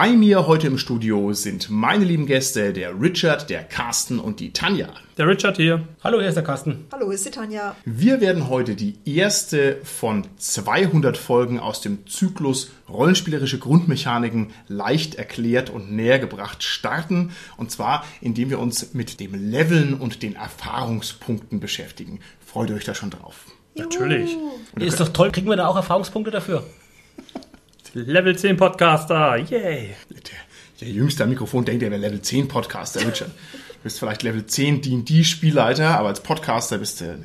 Bei mir heute im Studio sind meine lieben Gäste, der Richard, der Carsten und die Tanja. Der Richard hier. Hallo, hier ist der Carsten. Hallo, hier ist die Tanja. Wir werden heute die erste von 200 Folgen aus dem Zyklus Rollenspielerische Grundmechaniken leicht erklärt und näher gebracht starten. Und zwar, indem wir uns mit dem Leveln und den Erfahrungspunkten beschäftigen. Freut euch da schon drauf? Natürlich. Ist doch toll, kriegen wir da auch Erfahrungspunkte dafür? Level 10 Podcaster. Yay. Der, der jüngste am Mikrofon denkt, er wäre Level 10 Podcaster, Richard. Du bist vielleicht Level 10 D&D-Spielleiter, aber als Podcaster bist du,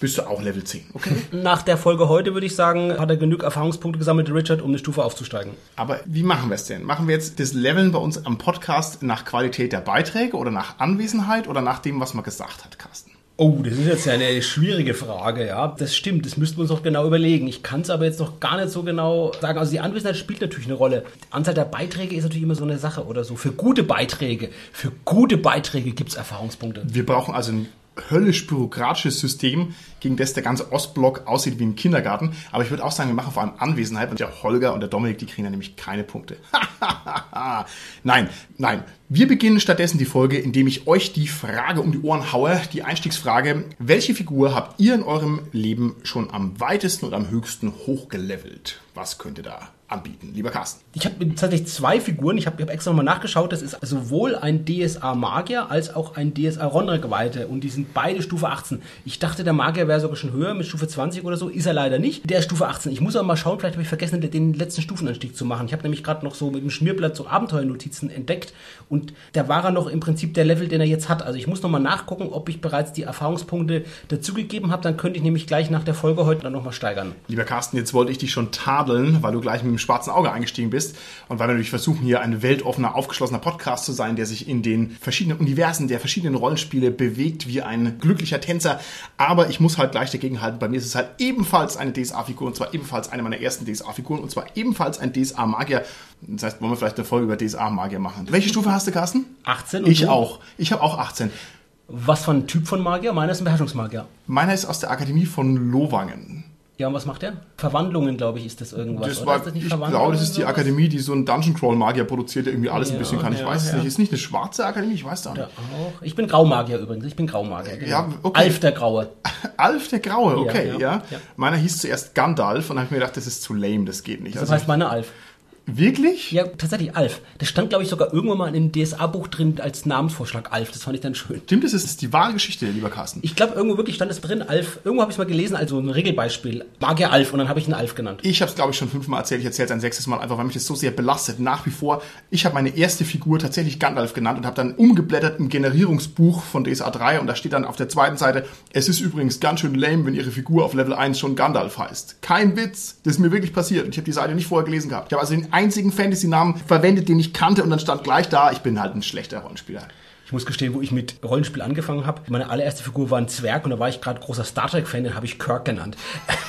bist du auch Level 10, okay? Nach der Folge heute würde ich sagen, hat er genug Erfahrungspunkte gesammelt, Richard, um eine Stufe aufzusteigen. Aber wie machen wir es denn? Machen wir jetzt das Leveln bei uns am Podcast nach Qualität der Beiträge oder nach Anwesenheit oder nach dem, was man gesagt hat, Carsten? Oh, das ist jetzt ja eine schwierige Frage, ja. Das stimmt, das müssten wir uns noch genau überlegen. Ich kann es aber jetzt noch gar nicht so genau sagen. Also die Anwesenheit spielt natürlich eine Rolle. Die Anzahl der Beiträge ist natürlich immer so eine Sache oder so. Für gute Beiträge, für gute Beiträge gibt es Erfahrungspunkte. Wir brauchen also ein höllisch bürokratisches System, gegen das der ganze Ostblock aussieht wie ein Kindergarten. Aber ich würde auch sagen, wir machen vor allem Anwesenheit und der Holger und der Dominik, die kriegen da nämlich keine Punkte. nein, nein. Wir beginnen stattdessen die Folge, indem ich euch die Frage um die Ohren haue, die Einstiegsfrage. Welche Figur habt ihr in eurem Leben schon am weitesten und am höchsten hochgelevelt? Was könnt ihr da anbieten, lieber Carsten? Ich habe tatsächlich zwei Figuren. Ich habe hab extra nochmal nachgeschaut. Das ist sowohl ein DSA Magier als auch ein DSA Ronra-Geweihte. Und die sind beide Stufe 18. Ich dachte, der Magier wäre sogar schon höher mit Stufe 20 oder so. Ist er leider nicht. Der ist Stufe 18. Ich muss aber mal schauen, vielleicht habe ich vergessen, den letzten Stufenanstieg zu machen. Ich habe nämlich gerade noch so mit dem Schmierblatt so Abenteuernotizen entdeckt. Und da war er noch im Prinzip der Level, den er jetzt hat. Also ich muss nochmal nachgucken, ob ich bereits die Erfahrungspunkte dazugegeben habe. Dann könnte ich nämlich gleich nach der Folge heute dann nochmal steigern. Lieber Carsten, jetzt wollte ich dich schon tadeln, weil du gleich mit dem schwarzen Auge eingestiegen bist und weil wir natürlich versuchen, hier ein weltoffener, aufgeschlossener Podcast zu sein, der sich in den verschiedenen Universen der verschiedenen Rollenspiele bewegt wie ein glücklicher Tänzer. Aber ich muss halt gleich dagegen halten. Bei mir ist es halt ebenfalls eine DSA-Figur und zwar ebenfalls eine meiner ersten DSA-Figuren und zwar ebenfalls ein DSA-Magier. Das heißt, wollen wir vielleicht eine Folge über DSA-Magier machen. Welche Stufe hast du, Carsten? 18 und Ich du? auch. Ich habe auch 18. Was für ein Typ von Magier? Meiner ist ein Beherrschungsmagier. Meiner ist aus der Akademie von Lowangen. Ja, und was macht der? Verwandlungen, glaube ich, ist das irgendwas. Das oder? war, ist das nicht ich glaube, das ist die? Akademie, die so einen Dungeon Crawl Magier produziert, der irgendwie alles ein Ja, bisschen kann. Ich ja, weiß es ja. nicht. Ist nicht eine schwarze Akademie? Ich weiß da nicht. auch. Ich bin Graumagier übrigens. Ich bin Graumagier. Genau. Ja, okay. Alf der Graue. Alf der Graue, okay, ja. Ja, ja, ja. Meiner hieß zuerst Gandalf und habe ich mir gedacht, das ist zu lame, das geht nicht. Das Also, heißt meiner Alf. Wirklich? Ja, tatsächlich Alf. Das stand, glaube ich, sogar irgendwann mal in einem DSA-Buch drin als Namensvorschlag Alf. Das fand ich dann schön. Stimmt, das ist, die wahre Geschichte, lieber Carsten. Ich glaube, irgendwo wirklich stand es drin, Alf. Irgendwo habe ich es mal gelesen, also ein Regelbeispiel. Magier Alf und dann habe ich ihn Alf genannt. Ich habe es, glaube ich, schon fünfmal erzählt. Ich erzähle es ein sechstes Mal einfach, weil mich das so sehr belastet. Nach wie vor, ich habe meine erste Figur tatsächlich Gandalf genannt und habe dann umgeblättert im Generierungsbuch von DSA 3 und da steht dann auf der zweiten Seite, es ist übrigens ganz schön lame, wenn Ihre Figur auf Level 1 schon Gandalf heißt. Kein Witz, das ist mir wirklich passiert und ich habe die Seite nicht vorher gelesen gehabt. Ich habe also den einzigen Fantasy-Namen verwendet, den ich kannte und dann stand gleich da, ich bin halt ein schlechter Rollenspieler. Ich muss gestehen, wo ich mit Rollenspiel angefangen habe, meine allererste Figur war ein Zwerg und da war ich gerade großer Star Trek-Fan, den habe ich Kirk genannt.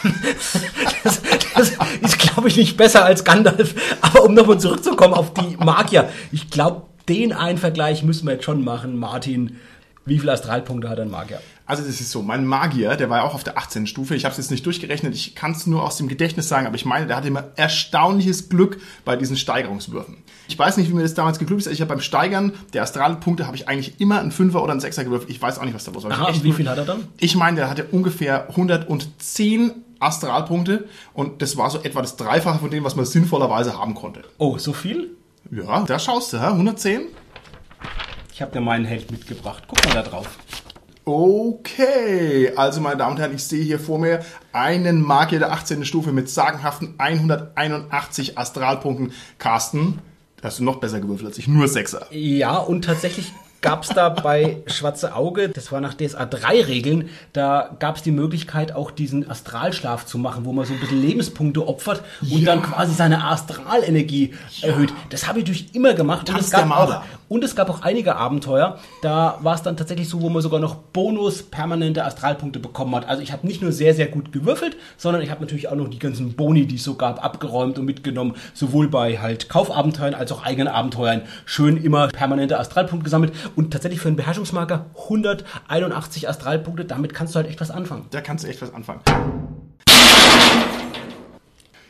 das, das ist, glaube ich, nicht besser als Gandalf. Aber um nochmal zurückzukommen auf die Magier, ich glaube, den einen Vergleich müssen wir jetzt schon machen, Martin. Wie viele Astralpunkte hat ein Magier? Also das ist so, mein Magier, der war ja auch auf der 18. Stufe. Ich habe es jetzt nicht durchgerechnet, ich kann es nur aus dem Gedächtnis sagen, aber ich meine, der hatte immer erstaunliches Glück bei diesen Steigerungswürfen. Ich weiß nicht, wie mir das damals geglückt ist. Ich habe beim Steigern der Astralpunkte habe ich eigentlich immer einen Fünfer oder einen Sechser gewürfelt. Ich weiß auch nicht, was da los war. Aha, wie viel hat er dann? Ich meine, der hatte ungefähr 110 Astralpunkte und das war so etwa das Dreifache von dem, was man sinnvollerweise haben konnte. Oh, so viel? Ja, da schaust du, hä? 110? Ich habe dir meinen Held mitgebracht. Guck mal da drauf. Okay, also meine Damen und Herren, ich sehe hier vor mir einen Magier der 18. Stufe mit sagenhaften 181 Astralpunkten. Carsten, hast du noch besser gewürfelt als ich, nur Sechser. Ja, und tatsächlich gab es da bei Schwarze Auge, das war nach DSA 3 Regeln, da gab es die Möglichkeit auch diesen Astralschlaf zu machen, wo man so ein bisschen Lebenspunkte opfert und Ja. dann quasi seine Astralenergie erhöht. Das habe ich natürlich immer gemacht. und es gab auch Und es gab auch einige Abenteuer, da war es dann tatsächlich so, wo man sogar noch Bonus permanente Astralpunkte bekommen hat. Also ich habe nicht nur sehr, sehr gut gewürfelt, sondern ich habe natürlich auch noch die ganzen Boni, die es so gab, abgeräumt und mitgenommen. Sowohl bei halt Kaufabenteuern als auch eigenen Abenteuern. Schön immer permanente Astralpunkte gesammelt. Und tatsächlich für einen Beherrschungsmarker 181 Astralpunkte, damit kannst du halt echt was anfangen. Da kannst du echt was anfangen.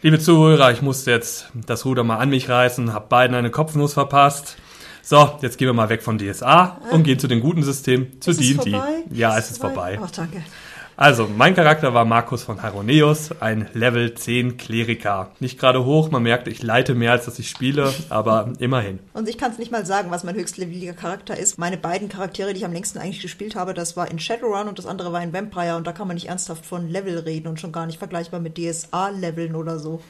Liebe Zuhörer, ich musste jetzt das Ruder mal an mich reißen, hab beiden eine Kopfnuss verpasst. So, jetzt gehen wir mal weg von DSA und gehen zu den guten Systemen, zu Ist D&D. Ja, es ist vorbei. Ach, danke. Also, mein Charakter war Markus von Haroneus, ein Level 10 Kleriker. Nicht gerade hoch, man merkt, ich leite mehr, als dass ich spiele, aber immerhin. Und ich kann es nicht mal sagen, was mein höchstleveliger Charakter ist. Meine beiden Charaktere, die ich am längsten eigentlich gespielt habe, das war in Shadowrun und das andere war in Vampire und da kann man nicht ernsthaft von Level reden und schon gar nicht vergleichbar mit DSA-Leveln oder so.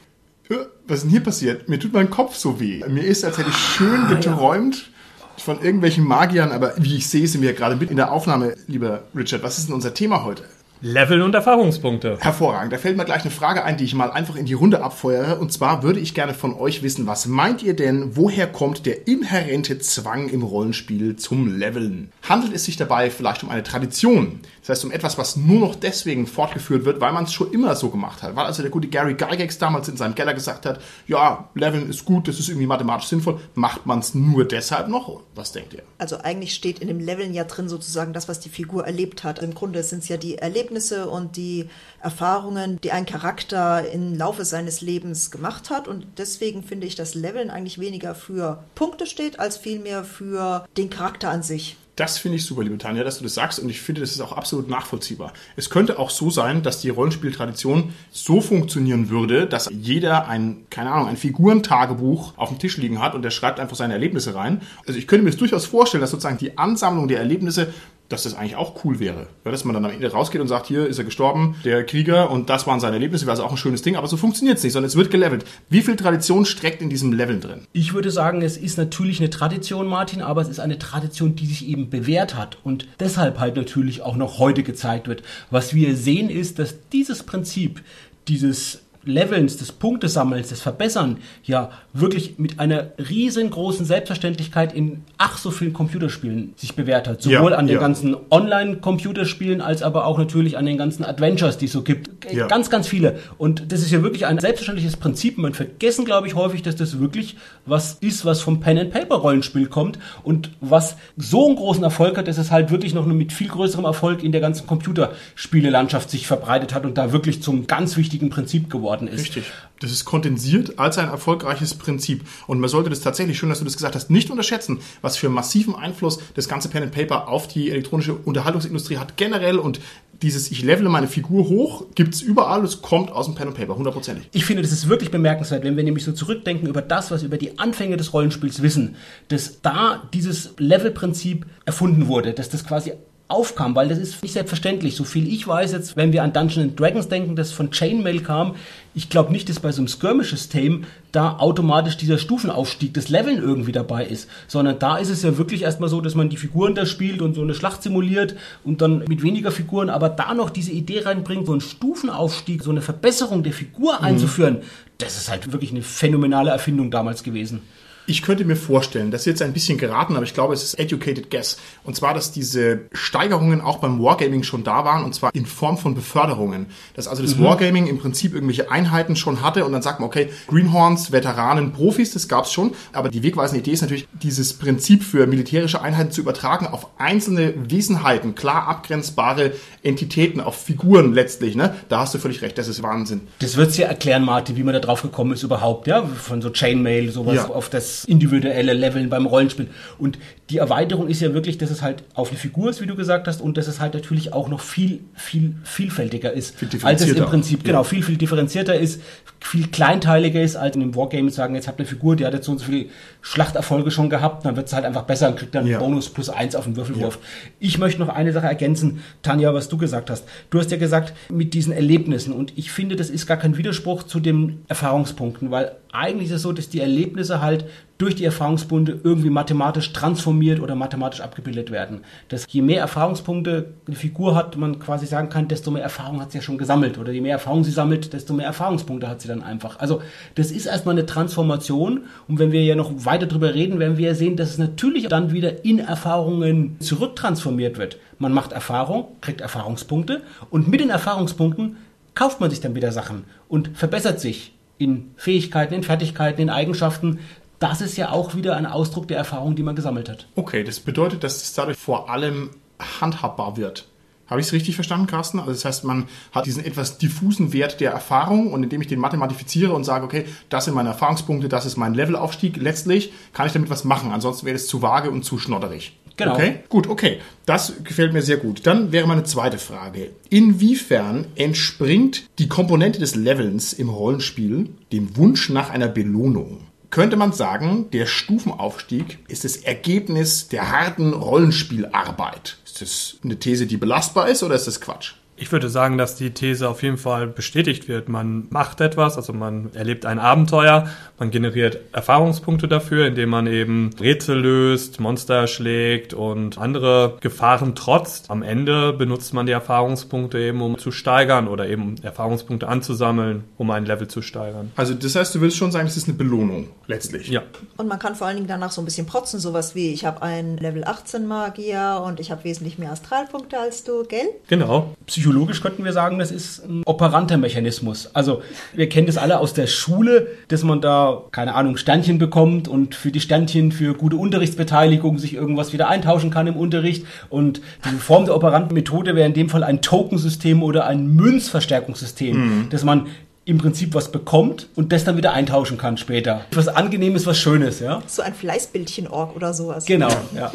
Was ist denn hier passiert? Mir tut mein Kopf so weh. Mir ist, als hätte ich schön geträumt von irgendwelchen Magiern, aber wie ich sehe, sind wir gerade mit in der Aufnahme, lieber Richard. Was ist denn unser Thema heute? Level und Erfahrungspunkte. Hervorragend. Da fällt mir gleich eine Frage ein, die ich mal einfach in die Runde abfeuere. Und zwar würde ich gerne von euch wissen, was meint ihr denn, woher kommt der inhärente Zwang im Rollenspiel zum Leveln? Handelt es sich dabei vielleicht um eine Tradition? Das heißt, um etwas, was nur noch deswegen fortgeführt wird, weil man es schon immer so gemacht hat. Weil also der gute Gary Gygax damals in seinem Keller gesagt hat, ja, Leveln ist gut, das ist irgendwie mathematisch sinnvoll, macht man es nur deshalb noch? Was denkt ihr? Also eigentlich steht in dem Leveln ja drin sozusagen das, was die Figur erlebt hat. Im Grunde sind es ja die Erlebnisse und die Erfahrungen, die ein Charakter im Laufe seines Lebens gemacht hat. Und deswegen finde ich, dass Leveln eigentlich weniger für Punkte steht, als vielmehr für den Charakter an sich. Das finde ich super, liebe Tanja, dass du das sagst und ich finde, das ist auch absolut nachvollziehbar. Es könnte auch so sein, dass die Rollenspieltradition so funktionieren würde, dass jeder ein, keine Ahnung, ein Figurentagebuch auf dem Tisch liegen hat und der schreibt einfach seine Erlebnisse rein. Also ich könnte mir das durchaus vorstellen, dass sozusagen die Ansammlung der Erlebnisse dass das eigentlich auch cool wäre. Ja, dass man dann am Ende rausgeht und sagt, hier ist er gestorben, der Krieger, und das waren seine Erlebnisse, wäre also auch ein schönes Ding, aber so funktioniert es nicht, sondern es wird gelevelt. Wie viel Tradition steckt in diesem Leveln drin? Ich würde sagen, es ist natürlich eine Tradition, Martin, aber es ist eine Tradition, die sich eben bewährt hat und deshalb halt natürlich auch noch heute gezeigt wird. Was wir sehen ist, dass dieses Prinzip, dieses Levelns, des Punktesammelns, des Verbessern ja wirklich mit einer riesengroßen Selbstverständlichkeit in ach so vielen Computerspielen sich bewährt hat. Sowohl Ja, an den ja. ganzen Online-Computerspielen als aber auch natürlich an den ganzen Adventures, die es so gibt. Ja. Ganz, ganz viele. Und das ist ja wirklich ein selbstverständliches Prinzip. Man vergessen, glaube ich, häufig, dass das wirklich was ist, was vom Pen-and-Paper-Rollenspiel kommt und was so einen großen Erfolg hat, dass es halt wirklich noch mit viel größerem Erfolg in der ganzen Computerspielelandschaft sich verbreitet hat und da wirklich zum ganz wichtigen Prinzip geworden ist. Richtig. Das ist kondensiert als ein erfolgreiches Prinzip. Und man sollte das tatsächlich, schön, dass du das gesagt hast, nicht unterschätzen, was für massiven Einfluss das ganze Pen and Paper auf die elektronische Unterhaltungsindustrie hat generell. Und dieses Ich levele meine Figur hoch, gibt's überall. Es kommt aus dem Pen and Paper, hundertprozentig. Ich finde, das ist wirklich bemerkenswert, wenn wir nämlich so zurückdenken über das, was wir über die Anfänge des Rollenspiels wissen, dass da dieses Levelprinzip erfunden wurde, dass das quasi aufkam, weil das ist nicht selbstverständlich. So viel ich weiß jetzt, wenn wir an Dungeons and Dragons denken, das von Chainmail kam, ich glaube nicht, dass bei so einem Skirmish-System da automatisch dieser Stufenaufstieg des Leveln irgendwie dabei ist, sondern da ist es ja wirklich erstmal so, dass man die Figuren da spielt und so eine Schlacht simuliert und dann mit weniger Figuren, aber da noch diese Idee reinbringt, so einen Stufenaufstieg, so eine Verbesserung der Figur einzuführen, das ist halt wirklich eine phänomenale Erfindung damals gewesen. Ich könnte mir vorstellen, das ist jetzt ein bisschen geraten, aber ich glaube, es ist educated guess. Und zwar, dass diese Steigerungen auch beim Wargaming schon da waren, und zwar in Form von Beförderungen. Dass also das Wargaming im Prinzip irgendwelche Einheiten schon hatte und dann sagt man, okay, Greenhorns, Veteranen, Profis, das gab's schon. Aber die wegweisende Idee ist natürlich, dieses Prinzip für militärische Einheiten zu übertragen auf einzelne Wesenheiten, klar abgrenzbare Entitäten, auf Figuren letztlich. Ne? Da hast du völlig recht, das ist Wahnsinn. Das wird's ja erklären, Martin, wie man da drauf gekommen ist überhaupt, ja, von so Chainmail, sowas Ja. auf das individuelle Leveln beim Rollenspiel. Und die Erweiterung ist ja wirklich, dass es halt auf eine Figur ist, wie du gesagt hast, und dass es halt natürlich auch noch viel, viel vielfältiger ist. Viel als es im. Prinzip, Ja. genau, viel, viel differenzierter ist, viel kleinteiliger ist, als in dem Wargame sagen, jetzt habt ihr eine Figur, die hat jetzt so und so viele Schlachterfolge schon gehabt, dann wird's halt einfach besser und kriegt dann Ja. Bonus plus eins auf den Würfelwurf. Ich möchte noch eine Sache ergänzen, Tanja, was du gesagt hast. Du hast ja gesagt, mit diesen Erlebnissen, und ich finde, das ist gar kein Widerspruch zu den Erfahrungspunkten, weil eigentlich ist es so, dass die Erlebnisse halt durch die Erfahrungspunkte irgendwie mathematisch transformiert oder mathematisch abgebildet werden. Dass je mehr Erfahrungspunkte eine Figur hat, man quasi sagen kann, desto mehr Erfahrung hat sie ja schon gesammelt. Oder je mehr Erfahrung sie sammelt, desto mehr Erfahrungspunkte hat sie dann einfach. Also das ist erstmal eine Transformation. Und wenn wir ja noch weiter drüber reden, werden wir ja sehen, dass es natürlich dann wieder in Erfahrungen zurücktransformiert wird. Man macht Erfahrung, kriegt Erfahrungspunkte und mit den Erfahrungspunkten kauft man sich dann wieder Sachen und verbessert sich in Fähigkeiten, in Fertigkeiten, in Eigenschaften. Das ist ja auch wieder ein Ausdruck der Erfahrung, die man gesammelt hat. Okay, das bedeutet, dass es dadurch vor allem handhabbar wird. Habe ich es richtig verstanden, Carsten? Also das heißt, man hat diesen etwas diffusen Wert der Erfahrung und indem ich den mathematifiziere und sage, okay, das sind meine Erfahrungspunkte, das ist mein Levelaufstieg, letztlich kann ich damit was machen. Ansonsten wäre es zu vage und zu schnodderig. Genau. Okay, gut, okay. Das gefällt mir sehr gut. Dann wäre meine zweite Frage. Inwiefern entspringt die Komponente des Levelns im Rollenspiel dem Wunsch nach einer Belohnung? Könnte man sagen, der Stufenaufstieg ist das Ergebnis der harten Rollenspielarbeit? Ist das eine These, die belastbar ist oder ist das Quatsch? Ich würde sagen, dass die These auf jeden Fall bestätigt wird. Man macht etwas, also man erlebt ein Abenteuer, man generiert Erfahrungspunkte dafür, indem man eben Rätsel löst, Monster erschlägt und andere Gefahren trotzt. Am Ende benutzt man die Erfahrungspunkte eben, um zu steigern oder eben Erfahrungspunkte anzusammeln, um ein Level zu steigern. Also das heißt, du willst schon sagen, es ist eine Belohnung letztlich. Ja. Und man kann vor allen Dingen danach so ein bisschen protzen, sowas wie ich habe einen Level 18 Magier und ich habe wesentlich mehr Astralpunkte als du, gell? Genau. Psychologisch könnten wir sagen, das ist ein operanter Mechanismus. Also wir kennen das alle aus der Schule, dass man da, keine Ahnung, Sternchen bekommt und für die Sternchen für gute Unterrichtsbeteiligung sich irgendwas wieder eintauschen kann im Unterricht. Und diese Form der operanten Methode wäre in dem Fall ein Tokensystem oder ein Münzverstärkungssystem, dass man im Prinzip was bekommt und das dann wieder eintauschen kann später. Was Angenehmes, was Schönes, ja? So ein Fleißbildchen-Org oder sowas. Genau, ja.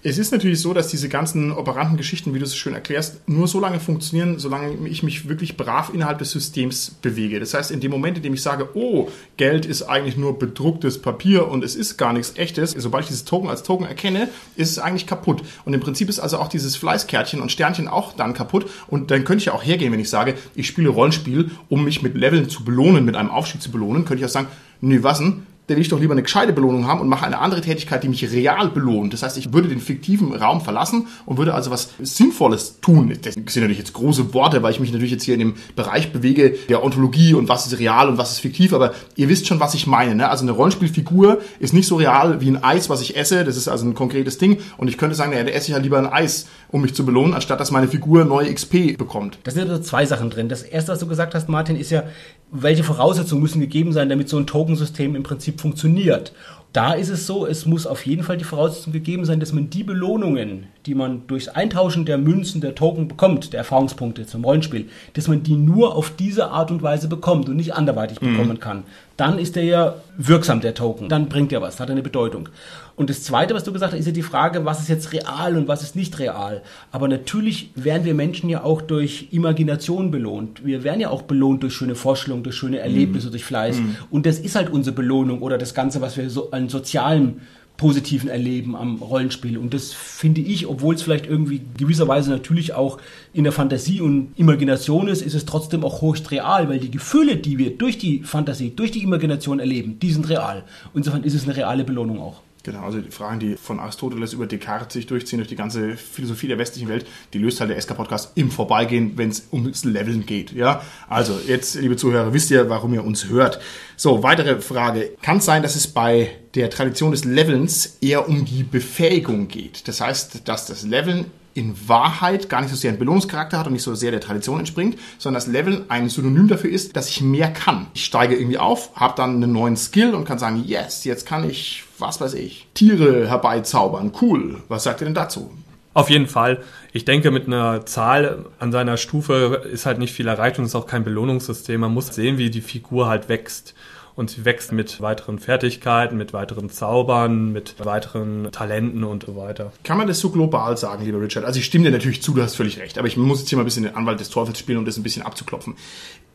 Es ist natürlich so, dass diese ganzen operanten Geschichten, wie du es schön erklärst, nur so lange funktionieren, solange ich mich wirklich brav innerhalb des Systems bewege. Das heißt, in dem Moment, in dem ich sage, oh, Geld ist eigentlich nur bedrucktes Papier und es ist gar nichts echtes, sobald ich dieses Token als Token erkenne, ist es eigentlich kaputt. Und im Prinzip ist also auch dieses Fleißkärtchen und Sternchen auch dann kaputt. Und dann könnte ich ja auch hergehen, wenn ich sage, ich spiele Rollenspiel, um mich mit Leveln zu belohnen, mit einem Aufstieg zu belohnen, könnte ich auch sagen, nee, was denn? Dann will ich doch lieber eine gescheite Belohnung haben und mache eine andere Tätigkeit, die mich real belohnt. Das heißt, ich würde den fiktiven Raum verlassen und würde also was Sinnvolles tun. Das sind natürlich jetzt große Worte, weil ich mich natürlich jetzt hier in dem Bereich bewege der Ontologie und was ist real und was ist fiktiv, aber ihr wisst schon, was ich meine. Ne? Also eine Rollenspielfigur ist nicht so real wie ein Eis, was ich esse. Das ist also ein konkretes Ding. Und ich könnte sagen, naja, da esse ich ja lieber ein Eis, um mich zu belohnen, anstatt dass meine Figur neue XP bekommt. Da sind also zwei Sachen drin. Das erste, was du gesagt hast, Martin, ist ja, welche Voraussetzungen müssen gegeben sein, damit so ein Tokensystem im Prinzip funktioniert. Da ist es so, es muss auf jeden Fall die Voraussetzung gegeben sein, dass man die Belohnungen, die man durchs Eintauschen der Münzen, der Token bekommt, der Erfahrungspunkte zum Rollenspiel, dass man die nur auf diese Art und Weise bekommt und nicht anderweitig bekommen kann. Dann ist der ja wirksam, der Token. Dann bringt er was, hat eine Bedeutung. Und das Zweite, was du gesagt hast, ist ja die Frage, was ist jetzt real und was ist nicht real. Aber natürlich werden wir Menschen ja auch durch Imagination belohnt. Wir werden ja auch belohnt durch schöne Vorstellungen, durch schöne Erlebnisse, durch Fleiß. Und das ist halt unsere Belohnung oder das Ganze, was wir so an sozialem positiven Erleben am Rollenspiel. Und das finde ich, obwohl es vielleicht irgendwie gewisserweise natürlich auch in der Fantasie und Imagination ist, ist es trotzdem auch höchst real, weil die Gefühle, die wir durch die Fantasie, durch die Imagination erleben, die sind real. Insofern ist es eine reale Belohnung auch. Genau, also die Fragen, die von Aristoteles über Descartes sich durchziehen durch die ganze Philosophie der westlichen Welt, die löst halt der SK-Podcast im Vorbeigehen, wenn es ums Leveln geht. Ja, also jetzt, liebe Zuhörer, wisst ihr, warum ihr uns hört. So, weitere Frage. Kann es sein, dass es bei der Tradition des Levelns eher um die Befähigung geht? Das heißt, dass das Leveln in Wahrheit gar nicht so sehr einen Belohnungscharakter hat und nicht so sehr der Tradition entspringt, sondern das Leveln ein Synonym dafür ist, dass ich mehr kann. Ich steige irgendwie auf, habe dann einen neuen Skill und kann sagen, yes, jetzt kann ich, was weiß ich, Tiere herbeizaubern. Cool. Was sagt ihr denn dazu? Auf jeden Fall. Ich denke, mit einer Zahl an seiner Stufe ist halt nicht viel erreicht und es ist auch kein Belohnungssystem. Man muss sehen, wie die Figur halt wächst. Und sie wächst mit weiteren Fertigkeiten, mit weiteren Zaubern, mit weiteren Talenten und so weiter. Kann man das so global sagen, lieber Richard? Also ich stimme dir natürlich zu, du hast völlig recht, aber ich muss jetzt hier mal ein bisschen den Anwalt des Teufels spielen, um das ein bisschen abzuklopfen.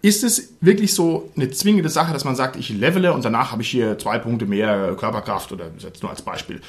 Ist es wirklich so eine zwingende Sache, dass man sagt, ich levele und danach habe ich hier zwei Punkte mehr Körperkraft oder jetzt nur als Beispiel?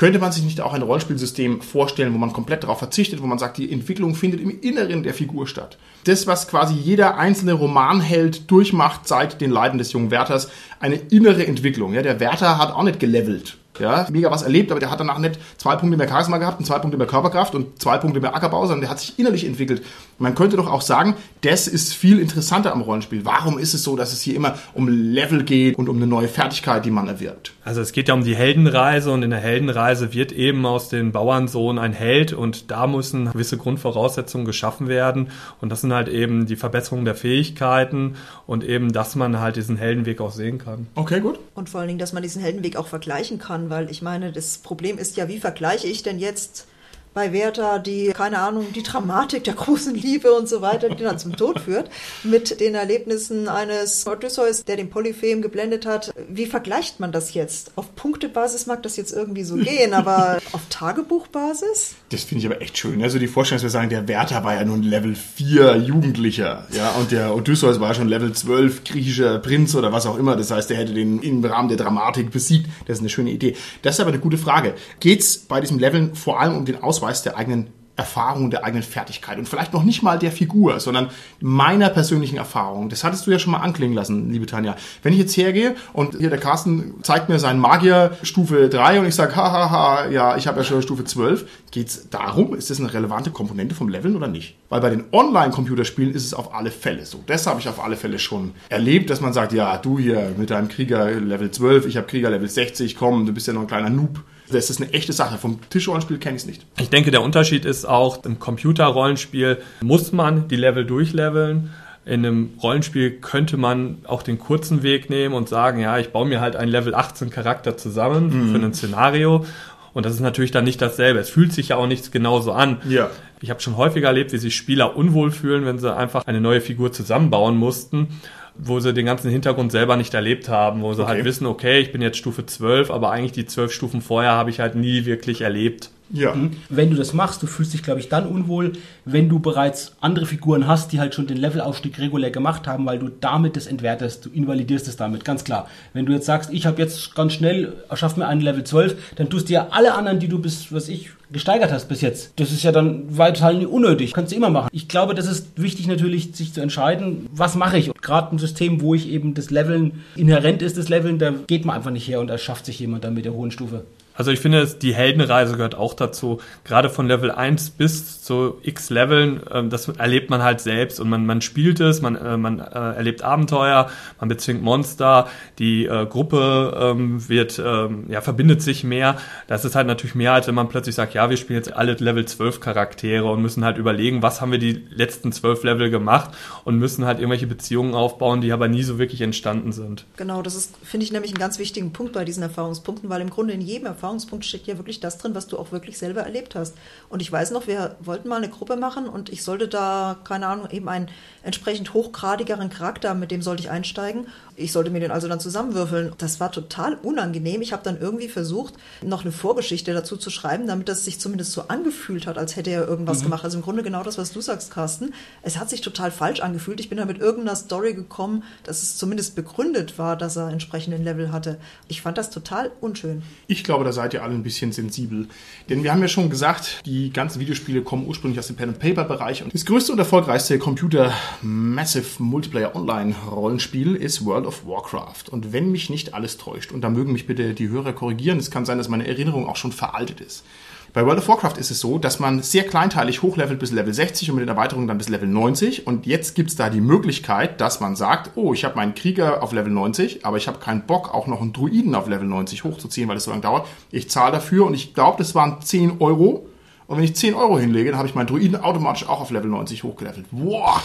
Könnte man sich nicht auch ein Rollenspielsystem vorstellen, wo man komplett darauf verzichtet, wo man sagt, die Entwicklung findet im Inneren der Figur statt? Das, was quasi jeder einzelne Romanheld durchmacht seit den Leiden des jungen Wärters, eine innere Entwicklung. Ja, der Wärter hat auch nicht gelevelt ja, mega was erlebt, aber der hat danach nicht zwei Punkte mehr Charisma gehabt und zwei Punkte mehr Körperkraft und zwei Punkte mehr Ackerbau, sondern der hat sich innerlich entwickelt. Man könnte doch auch sagen, das ist viel interessanter am Rollenspiel. Warum ist es so, dass es hier immer um Level geht und um eine neue Fertigkeit, die man erwirbt? Also es geht ja um die Heldenreise und in der Heldenreise wird eben aus den Bauernsohn ein Held und da müssen gewisse Grundvoraussetzungen geschaffen werden und das sind halt eben die Verbesserung der Fähigkeiten und eben, dass man halt diesen Heldenweg auch sehen kann. Okay, gut. Und vor allen Dingen, dass man diesen Heldenweg auch vergleichen kann, weil ich meine, das Problem ist ja, wie vergleiche ich denn jetzt bei Werther die, keine Ahnung, die Dramatik der großen Liebe und so weiter, die dann zum Tod führt, mit den Erlebnissen eines Odysseus, der den Polyphem geblendet hat. Wie vergleicht man das jetzt? Auf Punktebasis mag das jetzt irgendwie so gehen, aber auf Tagebuchbasis? Das finde ich aber echt schön. Also die Vorstellung, dass wir sagen, der Werther war ja nun Level 4 Jugendlicher, ja, und der Odysseus war schon Level 12 griechischer Prinz oder was auch immer. Das heißt, der hätte den im Rahmen der Dramatik besiegt. Das ist eine schöne Idee. Das ist aber eine gute Frage. Geht es bei diesem Leveln vor allem um den Aus Ausweis der eigenen Erfahrung, der eigenen Fertigkeit und vielleicht noch nicht mal der Figur, sondern meiner persönlichen Erfahrung. Das hattest du ja schon mal anklingen lassen, liebe Tanja. Wenn ich jetzt hergehe und hier der Carsten zeigt mir seinen Magier Stufe 3 und ich sage, hahaha, ja, ich habe ja schon Stufe 12, geht es darum, ist das eine relevante Komponente vom Leveln oder nicht? Weil bei den Online-Computerspielen ist es auf alle Fälle so. Das habe ich auf alle Fälle schon erlebt, dass man sagt, ja, du hier mit deinem Krieger Level 12, ich habe Krieger Level 60, komm, du bist ja noch ein kleiner Noob das ist eine echte Sache. Vom Tischrollenspiel kenne ich es nicht. Ich denke, der Unterschied ist auch, im Computerrollenspiel muss man die Level durchleveln. In einem Rollenspiel könnte man auch den kurzen Weg nehmen und sagen, ja, ich baue mir halt einen Level 18 Charakter zusammen mhm. für ein Szenario. Und das ist natürlich dann nicht dasselbe. Es fühlt sich ja auch nicht genauso an. Ja. Ich habe schon häufiger erlebt, wie sich Spieler unwohl fühlen, wenn sie einfach eine neue Figur zusammenbauen mussten wo sie den ganzen Hintergrund selber nicht erlebt haben, wo sie halt okay. halt wissen, okay, ich bin jetzt Stufe 12, aber eigentlich die zwölf Stufen vorher habe ich halt nie wirklich erlebt. Ja. Mhm. Wenn du das machst, du fühlst dich, glaube ich, dann unwohl, wenn du bereits andere Figuren hast, die halt schon den Levelaufstieg regulär gemacht haben, weil du damit das entwertest, du invalidierst es damit, ganz klar. Wenn du jetzt sagst, ich habe jetzt ganz schnell, schaff mir einen Level 12, dann tust du ja alle anderen, die du bis, was ich, gesteigert hast bis jetzt. Das ist ja dann weiterhin unnötig. Kannst du immer machen. Ich glaube, das ist wichtig natürlich, sich zu entscheiden, was mache ich. Gerade ein System, wo ich eben das Leveln inhärent ist, das Leveln, da geht man einfach nicht her und erschafft sich jemand dann mit der hohen Stufe. Also ich finde, die Heldenreise gehört auch dazu. Gerade von Level 1 bis zu x Leveln, ähm, das erlebt man halt selbst und man, man spielt es, man, äh, man äh, erlebt Abenteuer, man bezwingt Monster, die äh, Gruppe ähm, wird, ähm, ja, verbindet sich mehr. Das ist halt natürlich mehr, als wenn man plötzlich sagt, ja, wir spielen jetzt alle Level 12 Charaktere und müssen halt überlegen, was haben wir die letzten zwölf Level gemacht und müssen halt irgendwelche Beziehungen aufbauen, die aber nie so wirklich entstanden sind. Genau, das ist, finde ich, nämlich einen ganz wichtigen Punkt bei diesen Erfahrungspunkten, weil im Grunde in jedem Erfahrungspunkt Erfahrungspunkt steckt ja wirklich das drin, was du auch wirklich selber erlebt hast. Und ich weiß noch, wir wollten mal eine Gruppe machen und ich sollte da, keine Ahnung, eben einen entsprechend hochgradigeren Charakter, mit dem sollte ich einsteigen. Ich sollte mir den also dann zusammenwürfeln. Das war total unangenehm. Ich habe dann irgendwie versucht, noch eine Vorgeschichte dazu zu schreiben, damit das sich zumindest so angefühlt hat, als hätte er irgendwas mhm. gemacht. Also im Grunde genau das, was du sagst, Carsten. Es hat sich total falsch angefühlt. Ich bin da mit irgendeiner Story gekommen, dass es zumindest begründet war, dass er entsprechenden Level hatte. Ich fand das total unschön. Ich glaube, da seid ihr alle ein bisschen sensibel. Denn wir haben ja schon gesagt, die ganzen Videospiele kommen ursprünglich aus dem Pen-and-Paper-Bereich. Und das größte und erfolgreichste Computer Massive Multiplayer Online Rollenspiel ist World of Warcraft. Und wenn mich nicht alles täuscht, und da mögen mich bitte die Hörer korrigieren, es kann sein, dass meine Erinnerung auch schon veraltet ist. Bei World of Warcraft ist es so, dass man sehr kleinteilig hochlevelt bis Level 60 und mit den Erweiterungen dann bis Level 90. Und jetzt gibt es da die Möglichkeit, dass man sagt, oh, ich habe meinen Krieger auf Level 90, aber ich habe keinen Bock, auch noch einen Druiden auf Level 90 hochzuziehen, weil es so lange dauert. Ich zahle dafür und ich glaube, das waren 10 Euro. Und wenn ich 10 Euro hinlege, dann habe ich meinen Druiden automatisch auch auf Level 90 hochgelevelt. Wow!